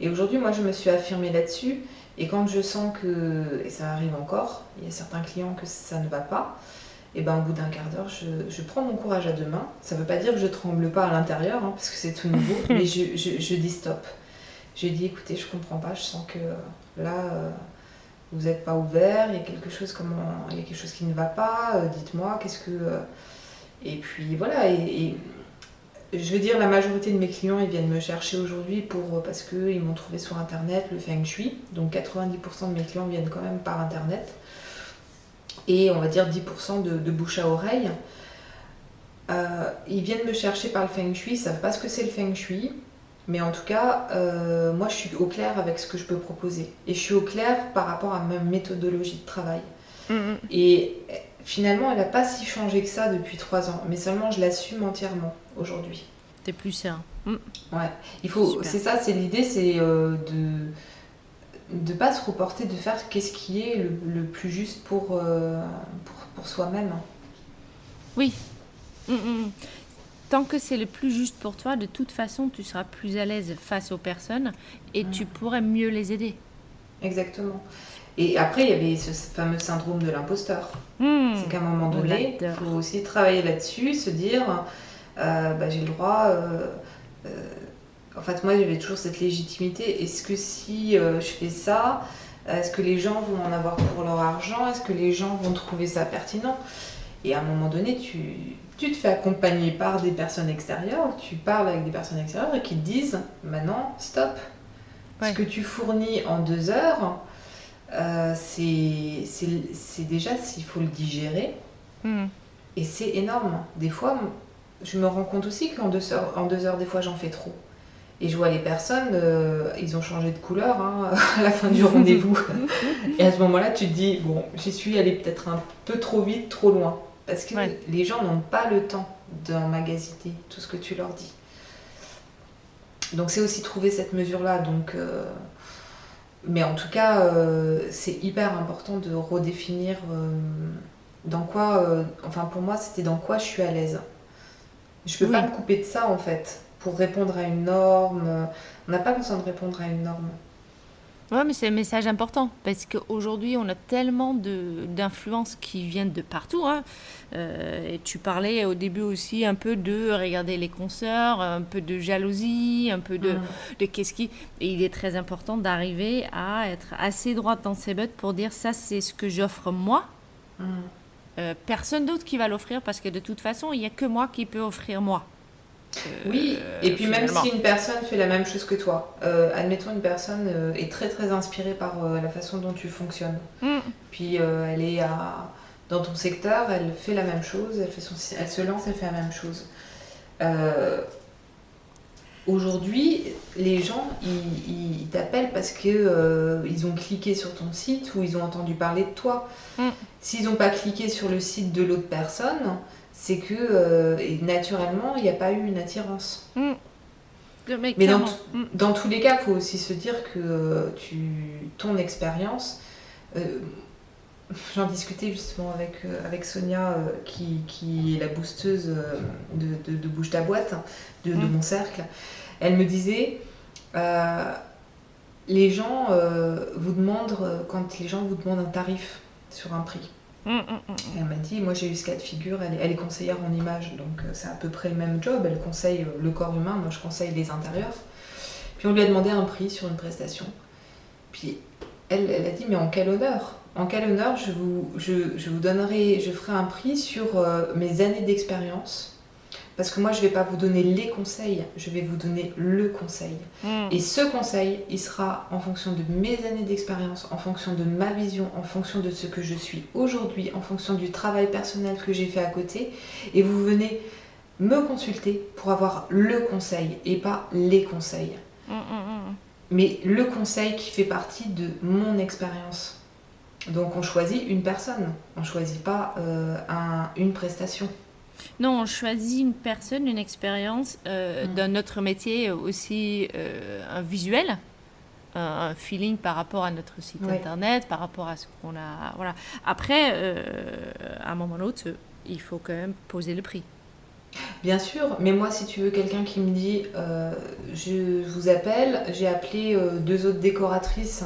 Et aujourd'hui, moi, je me suis affirmée là-dessus et quand je sens que, et ça arrive encore, il y a certains clients que ça ne va pas, et ben au bout d'un quart d'heure, je, prends mon courage à deux mains. Ça ne veut pas dire que je tremble pas à l'intérieur, hein, parce que c'est tout nouveau, (laughs) mais je, dis stop. J'ai dit écoutez, je comprends pas, je sens que là, euh, vous n'êtes pas ouvert, il y a quelque chose comment, il y a quelque chose qui ne va pas. Euh, dites-moi, qu'est-ce que euh, et puis voilà et je veux dire, la majorité de mes clients, ils viennent me chercher aujourd'hui pour parce qu'ils m'ont trouvé sur Internet le Feng Shui. Donc 90% de mes clients viennent quand même par Internet. Et on va dire 10% de, bouche à oreille. Euh, ils viennent me chercher par le Feng Shui, ils savent pas ce que c'est le Feng Shui. Mais en tout cas, euh, moi, je suis au clair avec ce que je peux proposer. Et je suis au clair par rapport à ma méthodologie de travail. Mm-hmm. Et finalement, elle n'a pas si changé que ça depuis trois ans. Mais seulement, je l'assume entièrement aujourd'hui. T'es plus serein. Mm. Ouais, il faut. C'est ça, c'est l'idée, c'est euh, de de pas se reporter, de faire qu'est-ce qui est le, plus juste pour, euh, pour, soi-même. Oui. Mm, mm, Tant que c'est le plus juste pour toi, de toute façon, tu seras plus à l'aise face aux personnes et tu pourrais mieux les aider. Exactement. Et après, il y avait ce fameux syndrome de l'imposteur. c'est qu'à un moment donné, il faut aussi travailler là-dessus, se dire euh, bah, j'ai le droit. Euh, euh, en fait, moi, j'avais toujours cette légitimité. Est-ce que si je fais ça, est-ce que les gens vont en avoir pour leur argent? Est-ce que les gens vont trouver ça pertinent? Et à un moment donné, tu, tu, te fais accompagner par des personnes extérieures, tu parles avec des personnes extérieures et qui te disent maintenant, stop. Ce que tu fournis en deux heures, euh, c'est déjà s'il faut le digérer. Hmm. Et c'est énorme. Des fois, je me rends compte aussi qu'en deux heures, en deux heures, des fois, j'en fais trop. Et je vois les personnes, euh, ils ont changé de couleur hein, (laughs) à la fin du rendez-vous. (laughs) et à ce moment-là, tu te dis, bon, j'y suis allée peut-être un peu trop vite, trop loin. Parce que les gens n'ont pas le temps d'emmagasiner tout ce que tu leur dis. Donc c'est aussi trouver cette mesure-là. Donc, euh, mais en tout cas, euh, c'est hyper important de redéfinir dans quoi, enfin pour moi, c'était dans quoi je suis à l'aise. Je peux pas me couper de ça en fait pour répondre à une norme. On n'a pas besoin de répondre à une norme. Ouais, mais c'est un message important parce qu'aujourd'hui, on a tellement d'influences qui viennent de partout. Hein. Euh, et tu parlais au début aussi un peu de regarder les concerts, un peu de jalousie, un peu de, mm. de qu'est-ce qui. Et il est très important d'arriver à être assez droite dans ses bottes pour dire ça, c'est ce que j'offre moi. Mm. Euh, personne d'autre qui va l'offrir parce que de toute façon, il n'y a que moi qui peux offrir moi. Euh, oui, et puis même si une personne fait la même chose que toi, euh, admettons une personne est très très inspirée par la façon dont tu fonctionnes, mm. puis elle est à, dans ton secteur, elle fait la même chose, elle, fait son, elle se lance, elle fait la même chose. Aujourd'hui, les gens, ils, t'appellent parce qu'ils euh, ont cliqué sur ton site ou ils ont entendu parler de toi. Mm. S'ils n'ont pas cliqué sur le site de l'autre personne, c'est que euh, naturellement, il n'y a pas eu une attirance. Mm. Mais, mm. dans, tous les cas, il faut aussi se dire que euh, tu, ton expérience, j'en discutais justement avec, avec Sonia, qui, est la boosteuse de, Bouge ta boîte, de, de mon cercle. Elle me disait, euh, les gens euh, vous demandent, euh, quand les gens vous demandent un tarif sur un prix. Hum, hum, hum, elle m'a dit, moi j'ai eu ce cas de figure, elle est, conseillère en image, donc c'est à peu près le même job, elle conseille le corps humain, moi je conseille les intérieurs. Puis on lui a demandé un prix sur une prestation. Puis elle, a dit, mais en quel honneur? En quel honneur je vous, je, je vous donnerai, je ferai un prix sur euh, mes années d'expérience parce que moi, je ne vais pas vous donner les conseils, je vais vous donner le conseil. Mm. Et ce conseil, il sera en fonction de mes années d'expérience, en fonction de ma vision, en fonction de ce que je suis aujourd'hui, en fonction du travail personnel que j'ai fait à côté. Et vous venez me consulter pour avoir le conseil et pas les conseils. Mm, mm, mm. Mais le conseil qui fait partie de mon expérience. Donc on choisit une personne, on choisit pas euh, un- une prestation. Non, on choisit une personne, une expérience euh, Mm. dans notre métier aussi euh, un visuel, un, un feeling par rapport à notre site internet, par rapport à ce qu'on a. Voilà. Après, euh, à un moment ou l'autre, il faut quand même poser le prix. Bien sûr, mais moi, si tu veux quelqu'un qui me dit euh, je vous appelle, j'ai appelé euh, deux autres décoratrices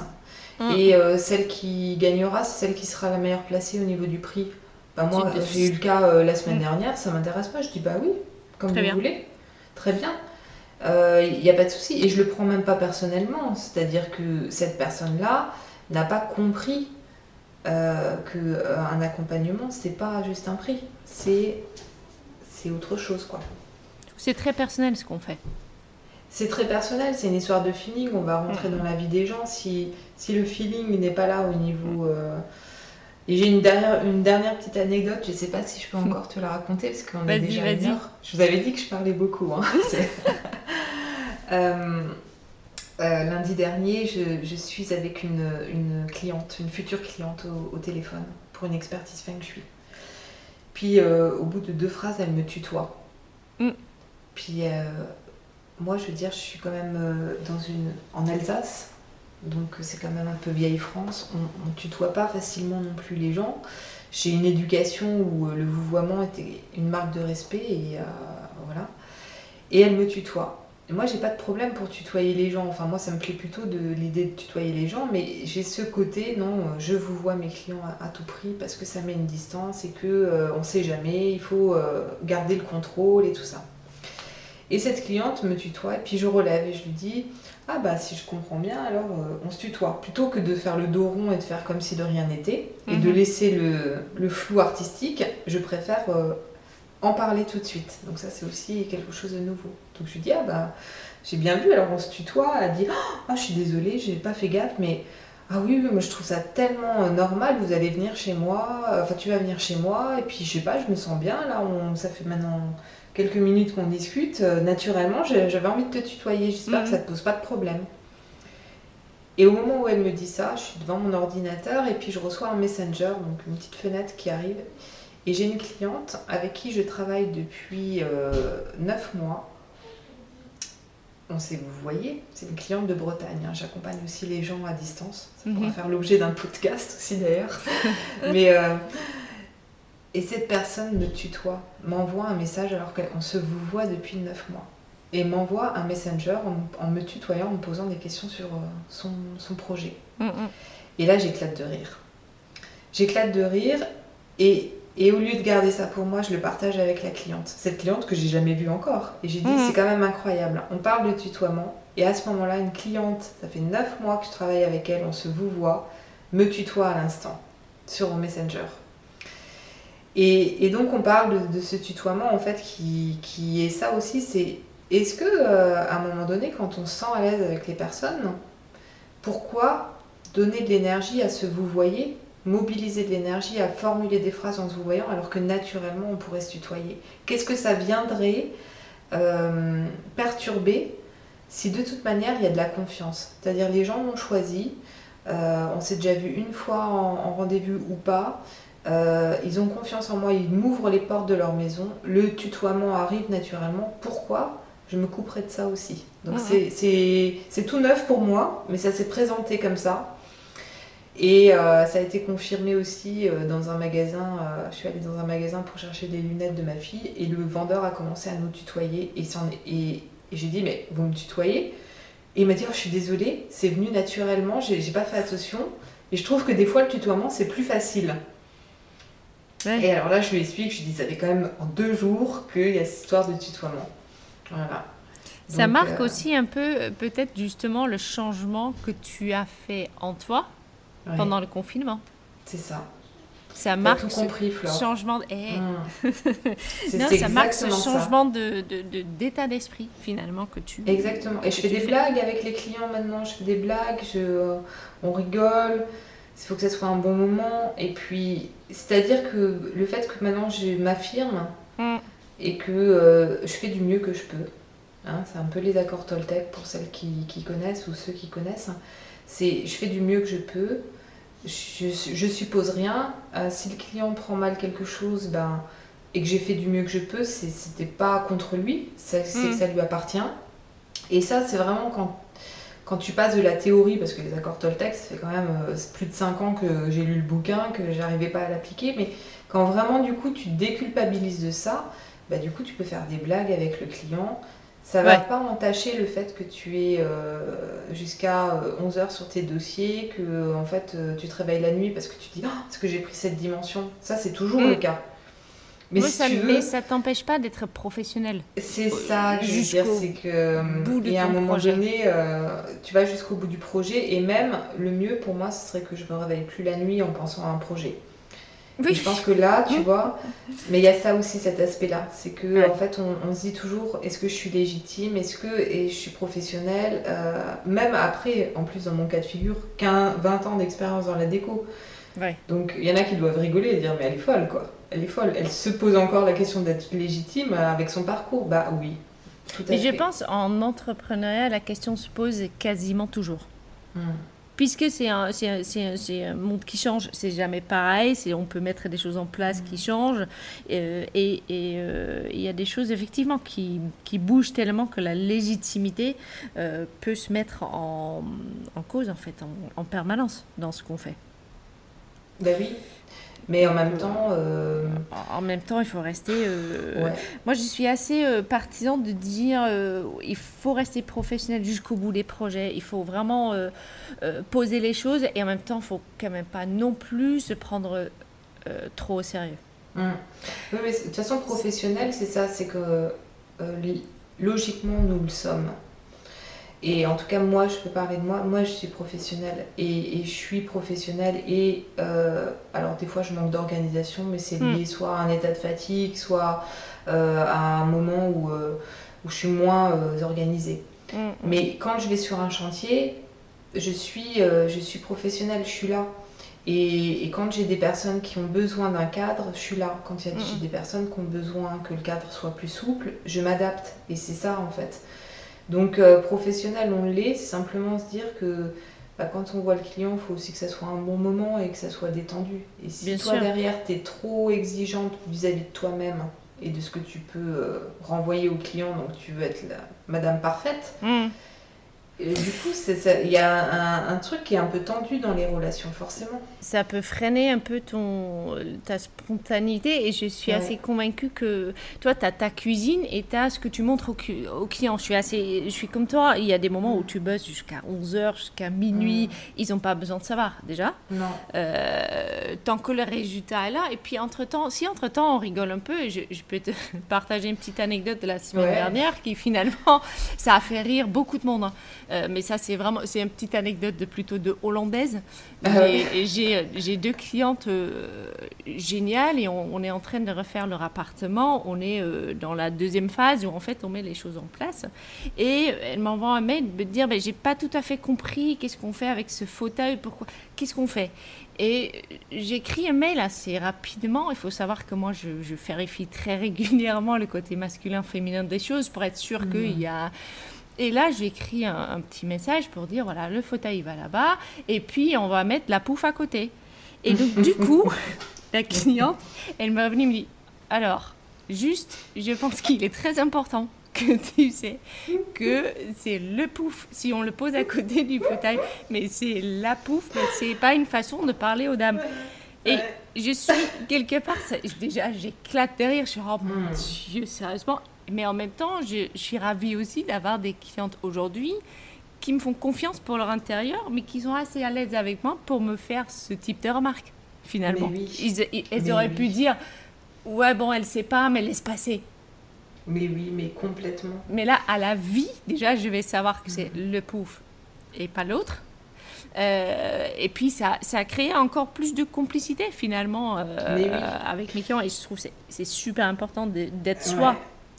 Mm. et euh, celle qui gagnera, c'est celle qui sera la meilleure placée au niveau du prix. Bah, moi, j'ai eu le cas euh, la semaine Mm. dernière, ça m'intéresse pas. Je dis bah oui, comme Très vous bien. voulez. Très bien. Il n'y a pas de souci. Et je le prends même pas personnellement. C'est-à-dire que cette personne-là n'a pas compris euh, que euh, un accompagnement, c'est pas juste un prix. C'est c'est autre chose, quoi. C'est très personnel ce qu'on fait. C'est très personnel, c'est une histoire de feeling, on va rentrer Mhm. dans la vie des gens. Si, si le feeling n'est pas là au niveau... Et j'ai une dernière, une dernière petite anecdote, je sais pas si je peux encore te la raconter parce qu'on est déjà une heure. Je vous avais dit que je parlais beaucoup. hein. (laughs) (laughs) Euh, euh, lundi dernier, je, je suis avec une, une cliente, une future cliente au, au téléphone pour une expertise Feng Shui. Puis euh, au bout de deux phrases, elle me tutoie. Mm. Puis moi, je veux dire, je suis quand même dans une, en Alsace, donc c'est quand même un peu vieille France. On ne tutoie pas facilement non plus les gens. J'ai une éducation où euh, le vouvoiement était une marque de respect et euh, voilà. Et elle me tutoie. Et moi, j'ai pas de problème pour tutoyer les gens. Enfin, moi, ça me plaît plutôt de l'idée de tutoyer les gens, mais j'ai ce côté, non, euh, je vous vois mes clients à, tout prix parce que ça met une distance et que euh, on sait jamais, il faut euh, garder le contrôle et tout ça. Et cette cliente me tutoie, et puis je relève et je lui dis Ah, bah, si je comprends bien, alors euh, on se tutoie. Plutôt que de faire le dos rond et de faire comme si de rien n'était, et de Mhm. laisser le, le flou artistique, je préfère euh, en parler tout de suite. Donc, ça, c'est aussi quelque chose de nouveau. Donc, je lui dis Ah, bah, j'ai bien vu, alors on se tutoie. Elle dit Ah, je suis désolée, j'ai pas fait gaffe, mais. Ah oui, oui, moi je trouve ça tellement euh, normal, vous allez venir chez moi, enfin tu vas venir chez moi, et puis je sais pas, je me sens bien, là, on, ça fait maintenant quelques minutes qu'on discute, euh, naturellement, j'avais envie de te tutoyer, j'espère Mhm. que ça te pose pas de problème. Et au moment où elle me dit ça, je suis devant mon ordinateur et puis je reçois un messenger, donc une petite fenêtre qui arrive. Et j'ai une cliente avec qui je travaille depuis 9 mois. On sait, vous voyez, c'est une cliente de Bretagne. hein. J'accompagne aussi les gens à distance. Ça pourra Mhm. faire l'objet d'un podcast aussi d'ailleurs. (laughs) Mais euh, et cette personne me tutoie, m'envoie un message alors qu'on se vous voit depuis 9 mois. Et m'envoie un messenger en, en me tutoyant, en me posant des questions sur euh, son, son projet. Mm, mm. Et là, j'éclate de rire. J'éclate de rire et, et au lieu de garder ça pour moi, je le partage avec la cliente. Cette cliente que j'ai jamais vue encore. Et j'ai dit, Mhm. c'est quand même incroyable. On parle de tutoiement et à ce moment-là, une cliente, ça fait 9 mois que je travaille avec elle, on se vous voit, me tutoie à l'instant sur mon messenger. Et, donc on parle de, ce tutoiement en fait qui, est ça aussi, c'est est-ce que euh, à un moment donné quand on se sent à l'aise avec les personnes, pourquoi donner de l'énergie à se vous voyer, mobiliser de l'énergie à formuler des phrases en se vous voyant alors que naturellement on pourrait se tutoyer? Qu'est-ce que ça viendrait euh, perturber si de toute manière il y a de la confiance? C'est-à-dire les gens m'ont choisi, euh, on s'est déjà vu une fois en rendez-vous ou pas, euh, ils ont confiance en moi, ils m'ouvrent les portes de leur maison, le tutoiement arrive naturellement. Pourquoi? Je me couperais de ça aussi Donc Mhm. c'est- tout neuf pour moi, mais ça s'est présenté comme ça. Et euh, ça a été confirmé aussi euh, dans un magasin. euh, je suis allée dans un magasin pour chercher des lunettes de ma fille et le vendeur a commencé à nous tutoyer. Et, j'ai dit, mais vous me tutoyez? Et il m'a dit, oh, je suis désolée, c'est venu naturellement, j'ai j'ai pas fait attention. Et je trouve que des fois, le tutoiement, c'est plus facile. Ouais. Et alors là, je lui explique, je lui dis, ça fait quand même en deux jours qu'il y a cette histoire de tutoiement. Voilà. Ça marque aussi un peu, peut-être justement, le changement que tu as fait en toi pendant le confinement. C'est ça. Ça marque ce compris, changement. De... Eh. Mmh. (laughs) non, ça marque ce changement de, d'état d'esprit finalement que tu. Exactement. Et je fais des blagues avec les clients maintenant. Je fais des blagues. Je, on rigole. Il faut que ça soit un bon moment. Et puis, c'est-à-dire que le fait que maintenant je m'affirme mmh. et que euh, je fais du mieux que je peux. Hein, c'est un peu les accords Toltec pour celles qui, qui connaissent ou ceux qui connaissent. C'est je fais du mieux que je peux je, suppose rien. Euh, si le client prend mal quelque chose ben, et que j'ai fait du mieux que je peux, c'était pas contre lui, c'est que mm. ça lui appartient. Et ça, c'est vraiment quand, quand tu passes de la théorie, parce que les accords Toltec, ça fait quand même euh, plus de 5 ans que j'ai lu le bouquin, que j'arrivais pas à l'appliquer, mais quand vraiment du coup tu déculpabilises de ça, bah, du coup tu peux faire des blagues avec le client, ça va pas entacher le fait que tu es euh, jusqu'à 11 euh, heures sur tes dossiers, que en fait tu te réveilles la nuit parce que tu te dis oh, est-ce que j'ai pris cette dimension Ça c'est toujours le mm. cas. Mais, ça, ne t'empêche pas d'être professionnel. C'est ça que je veux dire, c'est que y a un moment donné, tu vas jusqu'au bout du projet et même le mieux pour moi, ce serait que je me réveille plus la nuit en pensant à un projet. Je pense que là, tu vois, mais il y a ça aussi, cet aspect-là. C'est que, en fait, on, se dit toujours est-ce que je suis légitime? Est-ce que et je suis professionnelle? Euh, Même après, en plus, dans mon cas de figure, 15, 20 ans d'expérience dans la déco. Donc, il y en a qui doivent rigoler et dire mais elle est folle, quoi. Elle est folle. Elle se pose encore la question d'être légitime avec son parcours. Bah oui. mais je pense en entrepreneuriat, la question se pose quasiment toujours. Hmm puisque c'est un, un, monde qui change, c'est jamais pareil, on peut mettre des choses en place qui mm. changent, euh, et euh, il y a des choses effectivement qui, qui, bougent tellement que la légitimité euh, peut se mettre en, en, cause en fait, en, en permanence dans ce qu'on fait. Ben oui, mais en même temps. Euh, en même temps, il faut rester. Euh, moi, je suis assez euh, partisan de dire il faut rester professionnel jusqu'au bout des projets. Il faut vraiment poser les choses et en même temps, il faut quand même pas non plus se prendre trop au sérieux. Oui, mais de toute façon, professionnel, c'est ça c'est que logiquement, nous le sommes. Et en tout cas, moi, je peux parler de moi. Moi, je suis professionnelle et, je suis professionnelle. Et euh, alors, des fois, je manque d'organisation, mais c'est lié hmm. soit à un état de fatigue, soit euh, à un moment où, euh, où je suis moins organisée. Hmm. Mais quand je vais sur un chantier, je suis, je suis professionnelle, je suis là. Et, quand j'ai des personnes qui ont besoin d'un cadre, je suis là. Quand il y a hmm. des personnes qui ont besoin que le cadre soit plus souple, je m'adapte. Et c'est ça, en fait. Donc euh, professionnel, on l'est, c'est simplement se dire que bah, quand on voit le client, il faut aussi que ça soit un bon moment et que ça soit détendu. Et si toi derrière, tu es trop exigeante vis-à-vis de toi-même et de ce que tu peux euh, renvoyer au client, donc tu veux être la madame parfaite, mmh du coup, il y a un, truc qui est un peu tendu dans les relations, forcément. Ça peut freiner un peu ton, ta spontanéité et je suis assez convaincue que toi, tu as ta cuisine et tu as ce que tu montres au, au, client. Je suis, assez, je suis comme toi, il y a des moments où tu bosses jusqu'à 11h, jusqu'à minuit. Mm. Ils n'ont pas besoin de savoir, déjà. Non. Euh, tant que le résultat est là. Et puis, entre-temps, si entre-temps on rigole un peu, je, je, peux te (laughs) partager une petite anecdote de la semaine dernière qui finalement, (laughs) ça a fait rire beaucoup de monde. Hein. Euh, mais ça, c'est vraiment, c'est une petite anecdote de plutôt de hollandaise. Ah j'ai deux clientes euh, géniales et on, est en train de refaire leur appartement. On est euh, dans la deuxième phase où en fait on met les choses en place. Et elle m'envoie un mail me dire, ben, j'ai pas tout à fait compris qu'est-ce qu'on fait avec ce fauteuil, pourquoi, qu'est-ce qu'on fait? Et j'écris un mail assez rapidement. Il faut savoir que moi, je, je vérifie très régulièrement le côté masculin-féminin des choses pour être sûr mmh. qu'il y a et là, j'ai écrit un, petit message pour dire voilà, le fauteuil va là-bas, et puis on va mettre la pouffe à côté. Et donc, du coup, (laughs) la cliente, elle m'a venu me dit alors, juste, je pense qu'il est très important que tu sais que c'est le pouf si on le pose à côté du fauteuil, mais c'est la pouffe, mais c'est pas une façon de parler aux dames. Et je suis quelque part, déjà j'éclate de rire, je suis oh mon hmm. Dieu, sérieusement. Mais en même temps, je, suis ravie aussi d'avoir des clientes aujourd'hui qui me font confiance pour leur intérieur, mais qui sont assez à l'aise avec moi pour me faire ce type de remarques, finalement. Ils, elles auraient pu dire Ouais, bon, elle sait pas, mais laisse passer. Mais oui, mais complètement. Mais là, à la vie, déjà, je vais savoir que c'est le pouf et pas l'autre. Euh, et puis, ça, ça a créé encore plus de complicité, finalement, euh, oui. avec mes clients. Et je trouve que c'est- super important d'être soi.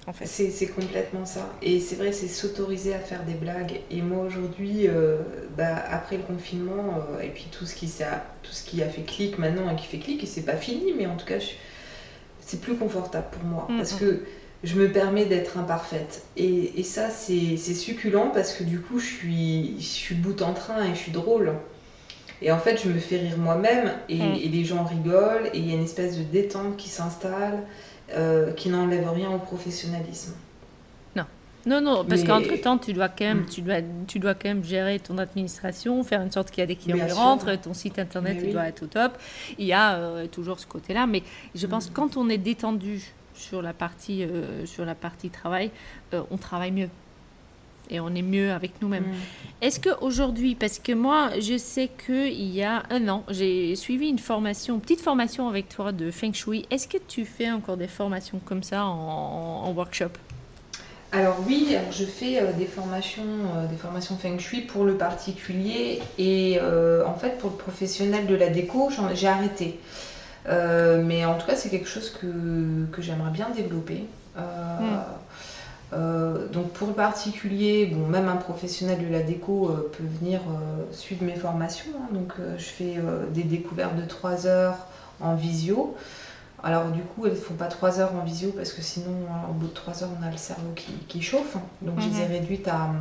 En fait. C'est complètement ça. Et c'est vrai, c'est s'autoriser à faire des blagues. Et moi aujourd'hui, euh, bah, après le confinement, euh, et puis tout ce, qui, s'est- tout ce qui a fait clic maintenant et qui fait clic, et c'est pas fini, mais en tout cas, c'est plus confortable pour moi. Mm, Parce mm. que je me permets d'être imparfaite. Et, et ça, c'est succulent parce que du coup, je suis, je suis bout en train et je suis drôle. Et en fait, je me fais rire moi-même et, Mm. et les gens rigolent et il y a une espèce de détente qui s'installe euh, qui n'enlève rien au professionnalisme. Non, non, parce Mais- qu'entre-temps, tu dois quand même, Mm. tu dois, tu dois quand même gérer ton administration, faire en sorte qu'il y a des clients qui rentrent, ton site internet il oui. doit être au top. Il y a euh, toujours ce côté-là, mais je pense Mm. que quand on est détendu sur la partie, euh, sur la partie travail, on travaille mieux. Et on est mieux avec nous-mêmes. Mm. Est-ce qu'aujourd'hui, parce que moi, je sais qu'il y a un an, j'ai suivi une formation, une petite formation avec toi de Feng Shui. Est-ce que tu fais encore des formations comme ça en, en workshop? Alors oui, alors je fais euh, des formations, euh, des formations Feng Shui pour le particulier et euh, en fait pour le professionnel de la déco, j'ai arrêté. Mais en tout cas, c'est quelque chose que, que j'aimerais bien développer. Mm. Euh, donc pour le particulier, bon, même un professionnel de la déco euh, peut venir euh, suivre mes formations. hein. donc je fais des découvertes de 3 heures en visio. Alors du coup, elles ne font pas 3 heures en visio parce que sinon, hein, au bout de 3 heures, on a le cerveau qui, qui chauffe. Donc je les ai Mhm. réduites à hum,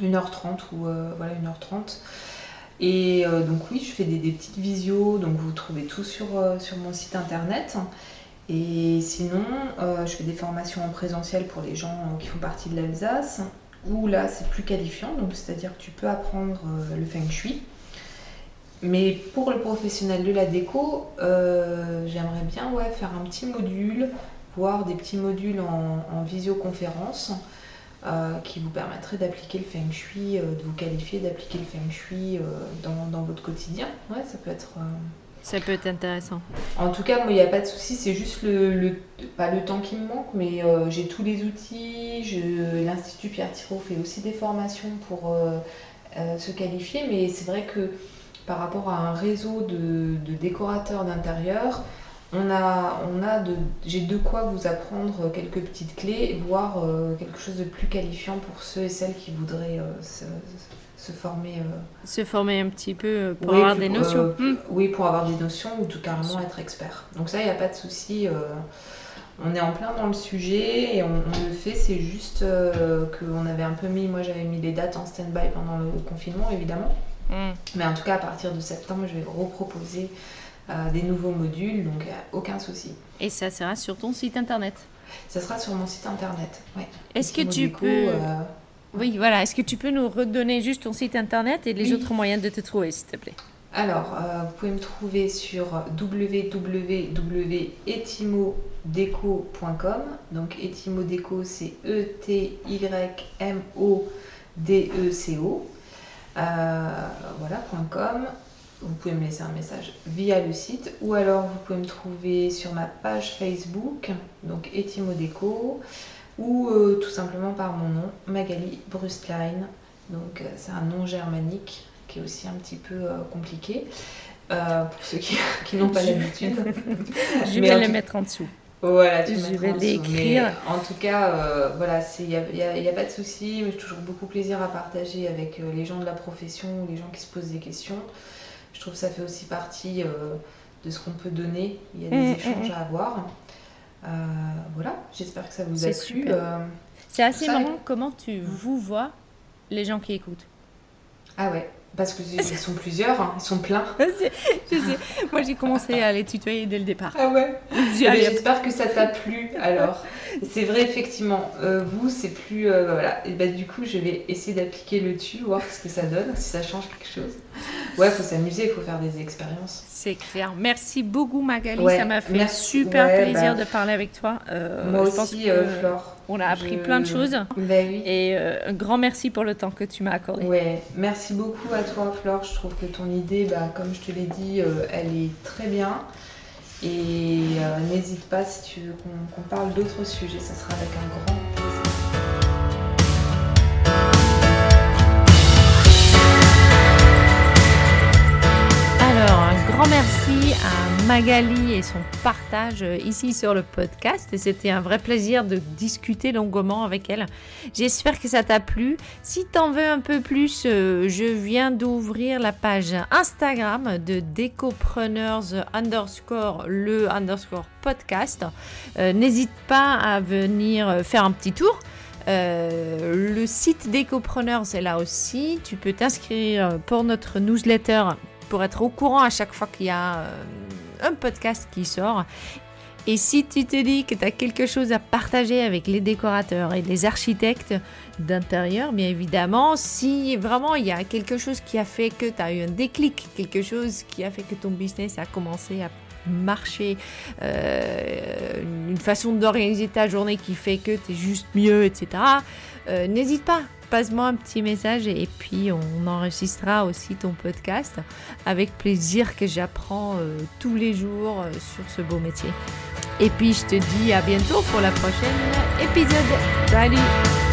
1h30 ou voilà 1h30. Et donc oui, je fais des, des petites visios, donc vous trouvez tout sur, sur mon site internet. Et sinon, euh, je fais des formations en présentiel pour les gens euh, qui font partie de l'Alsace, où là c'est plus qualifiant, donc c'est-à-dire que tu peux apprendre euh, le feng shui. Mais pour le professionnel de la déco, j'aimerais bien ouais, faire un petit module, voire des petits modules en, en visioconférence qui vous permettraient d'appliquer le feng shui, de vous qualifier d'appliquer le feng shui dans, dans votre quotidien. Ouais, ça peut être. Ça peut être intéressant. en tout cas, moi, il n'y a pas de souci, c'est juste le, pas le temps qui me manque, mais euh, j'ai tous les outils. L'Institut Pierre Thiraud fait aussi des formations pour euh, euh, se qualifier, mais c'est vrai que par rapport à un réseau de, décorateurs d'intérieur, on a, on a de, j'ai de quoi vous apprendre quelques petites clés, voire quelque chose de plus qualifiant pour ceux et celles qui voudraient se, se former. euh, Se former un petit peu euh, pour oui, avoir puis, des euh, notions. Hmm. Oui, pour avoir des notions ou tout carrément être expert. Donc ça, il n'y a pas de souci. euh, on est en plein dans le sujet et on, on le fait. C'est juste euh, qu'on avait un peu mis, moi j'avais mis les dates en stand-by pendant le confinement, évidemment. Hmm. Mais en tout cas, à partir de septembre, je vais reproposer euh, des nouveaux modules, donc euh, aucun souci. Et ça sera sur ton site internet. Ça sera sur mon site internet. Ouais. Est-ce que tu peux... euh, Oui, voilà. Est-ce que tu peux nous redonner juste ton site internet et les Oui. autres moyens de te trouver, s'il te plaît? Alors, euh, vous pouvez me trouver sur www.etimodeco.com. Donc, Etimodeco, c'est E E-T-Y-M-O-D-E-C-O. Euh, voilà, .com. Vous pouvez me laisser un message via le site ou alors vous pouvez me trouver sur ma page Facebook, donc Etimodeco, ou euh, tout simplement par mon nom, Magali Brustlein. Donc, euh, c'est un nom germanique qui est aussi un petit peu euh, compliqué pour ceux qui, (laughs) qui n'ont pas l'habitude. (laughs) Je vais le tout- mettre en dessous. Voilà, tu Je vais l'écrire. En tout cas, euh, voilà, il n'y a, pas de souci. J'ai toujours beaucoup plaisir à partager avec euh, les gens de la profession ou les gens qui se posent des questions. Je trouve que ça fait aussi partie euh, de ce qu'on peut donner. Il y a des Mm, échanges mm, à avoir. Euh, voilà, j'espère que ça vous a plu. euh. C'est assez Ça, marrant comment tu vous vois les gens qui écoutent. Ah ouais, parce que ils sont plusieurs, hein, ils sont pleins. (laughs) C'est- je sais. Moi, j'ai commencé à les tutoyer dès le départ. Ah ouais? J'espère que ça t'a plu alors. C'est vrai, effectivement, euh, vous, c'est plus. euh, voilà. Et bah, du coup, je vais essayer d'appliquer le tu, voir ce que ça donne, si ça change quelque chose. Ouais, faut s'amuser, il faut faire des expériences. C'est clair. Merci beaucoup, Magali. Ouais, ça m'a fait merci. super Ouais, plaisir bah, de parler avec toi. Euh, Moi je pense aussi, que euh, Flore. On a appris Je- plein de choses. Bah oui. Et un grand merci pour le temps que tu m'as accordé. Ouais, merci beaucoup à toi, Flore. Je trouve que ton idée, bah, comme je te l'ai dit, euh, elle est très bien. Et n'hésite pas si tu veux qu'on parle d'autres sujets, ça sera avec un grand grand merci à Magali et son partage ici sur le podcast. C'était un vrai plaisir de discuter longuement avec elle. J'espère que ça t'a plu. Si t'en veux un peu plus, euh, je viens d'ouvrir la page Instagram de Decopreneurs underscore le underscore podcast. Euh, n'hésite pas à venir faire un petit tour. Euh, le site d'Ecopreneurs est là aussi. Tu peux t'inscrire pour notre newsletter pour être au courant à chaque fois qu'il y a euh, un podcast qui sort. Et si tu te dis que tu as quelque chose à partager avec les décorateurs et les architectes d'intérieur, bien évidemment, si vraiment il y a quelque chose qui a fait que tu as eu un déclic, quelque chose qui a fait que ton business a commencé à marcher, euh, une façon d'organiser ta journée qui fait que tu es juste mieux, etc., euh, n'hésite pas, passe-moi un petit message et puis on enregistrera aussi ton podcast avec plaisir que j'apprends euh, tous les jours euh, sur ce beau métier. Et puis je te dis à bientôt pour la prochaine épisode. Salut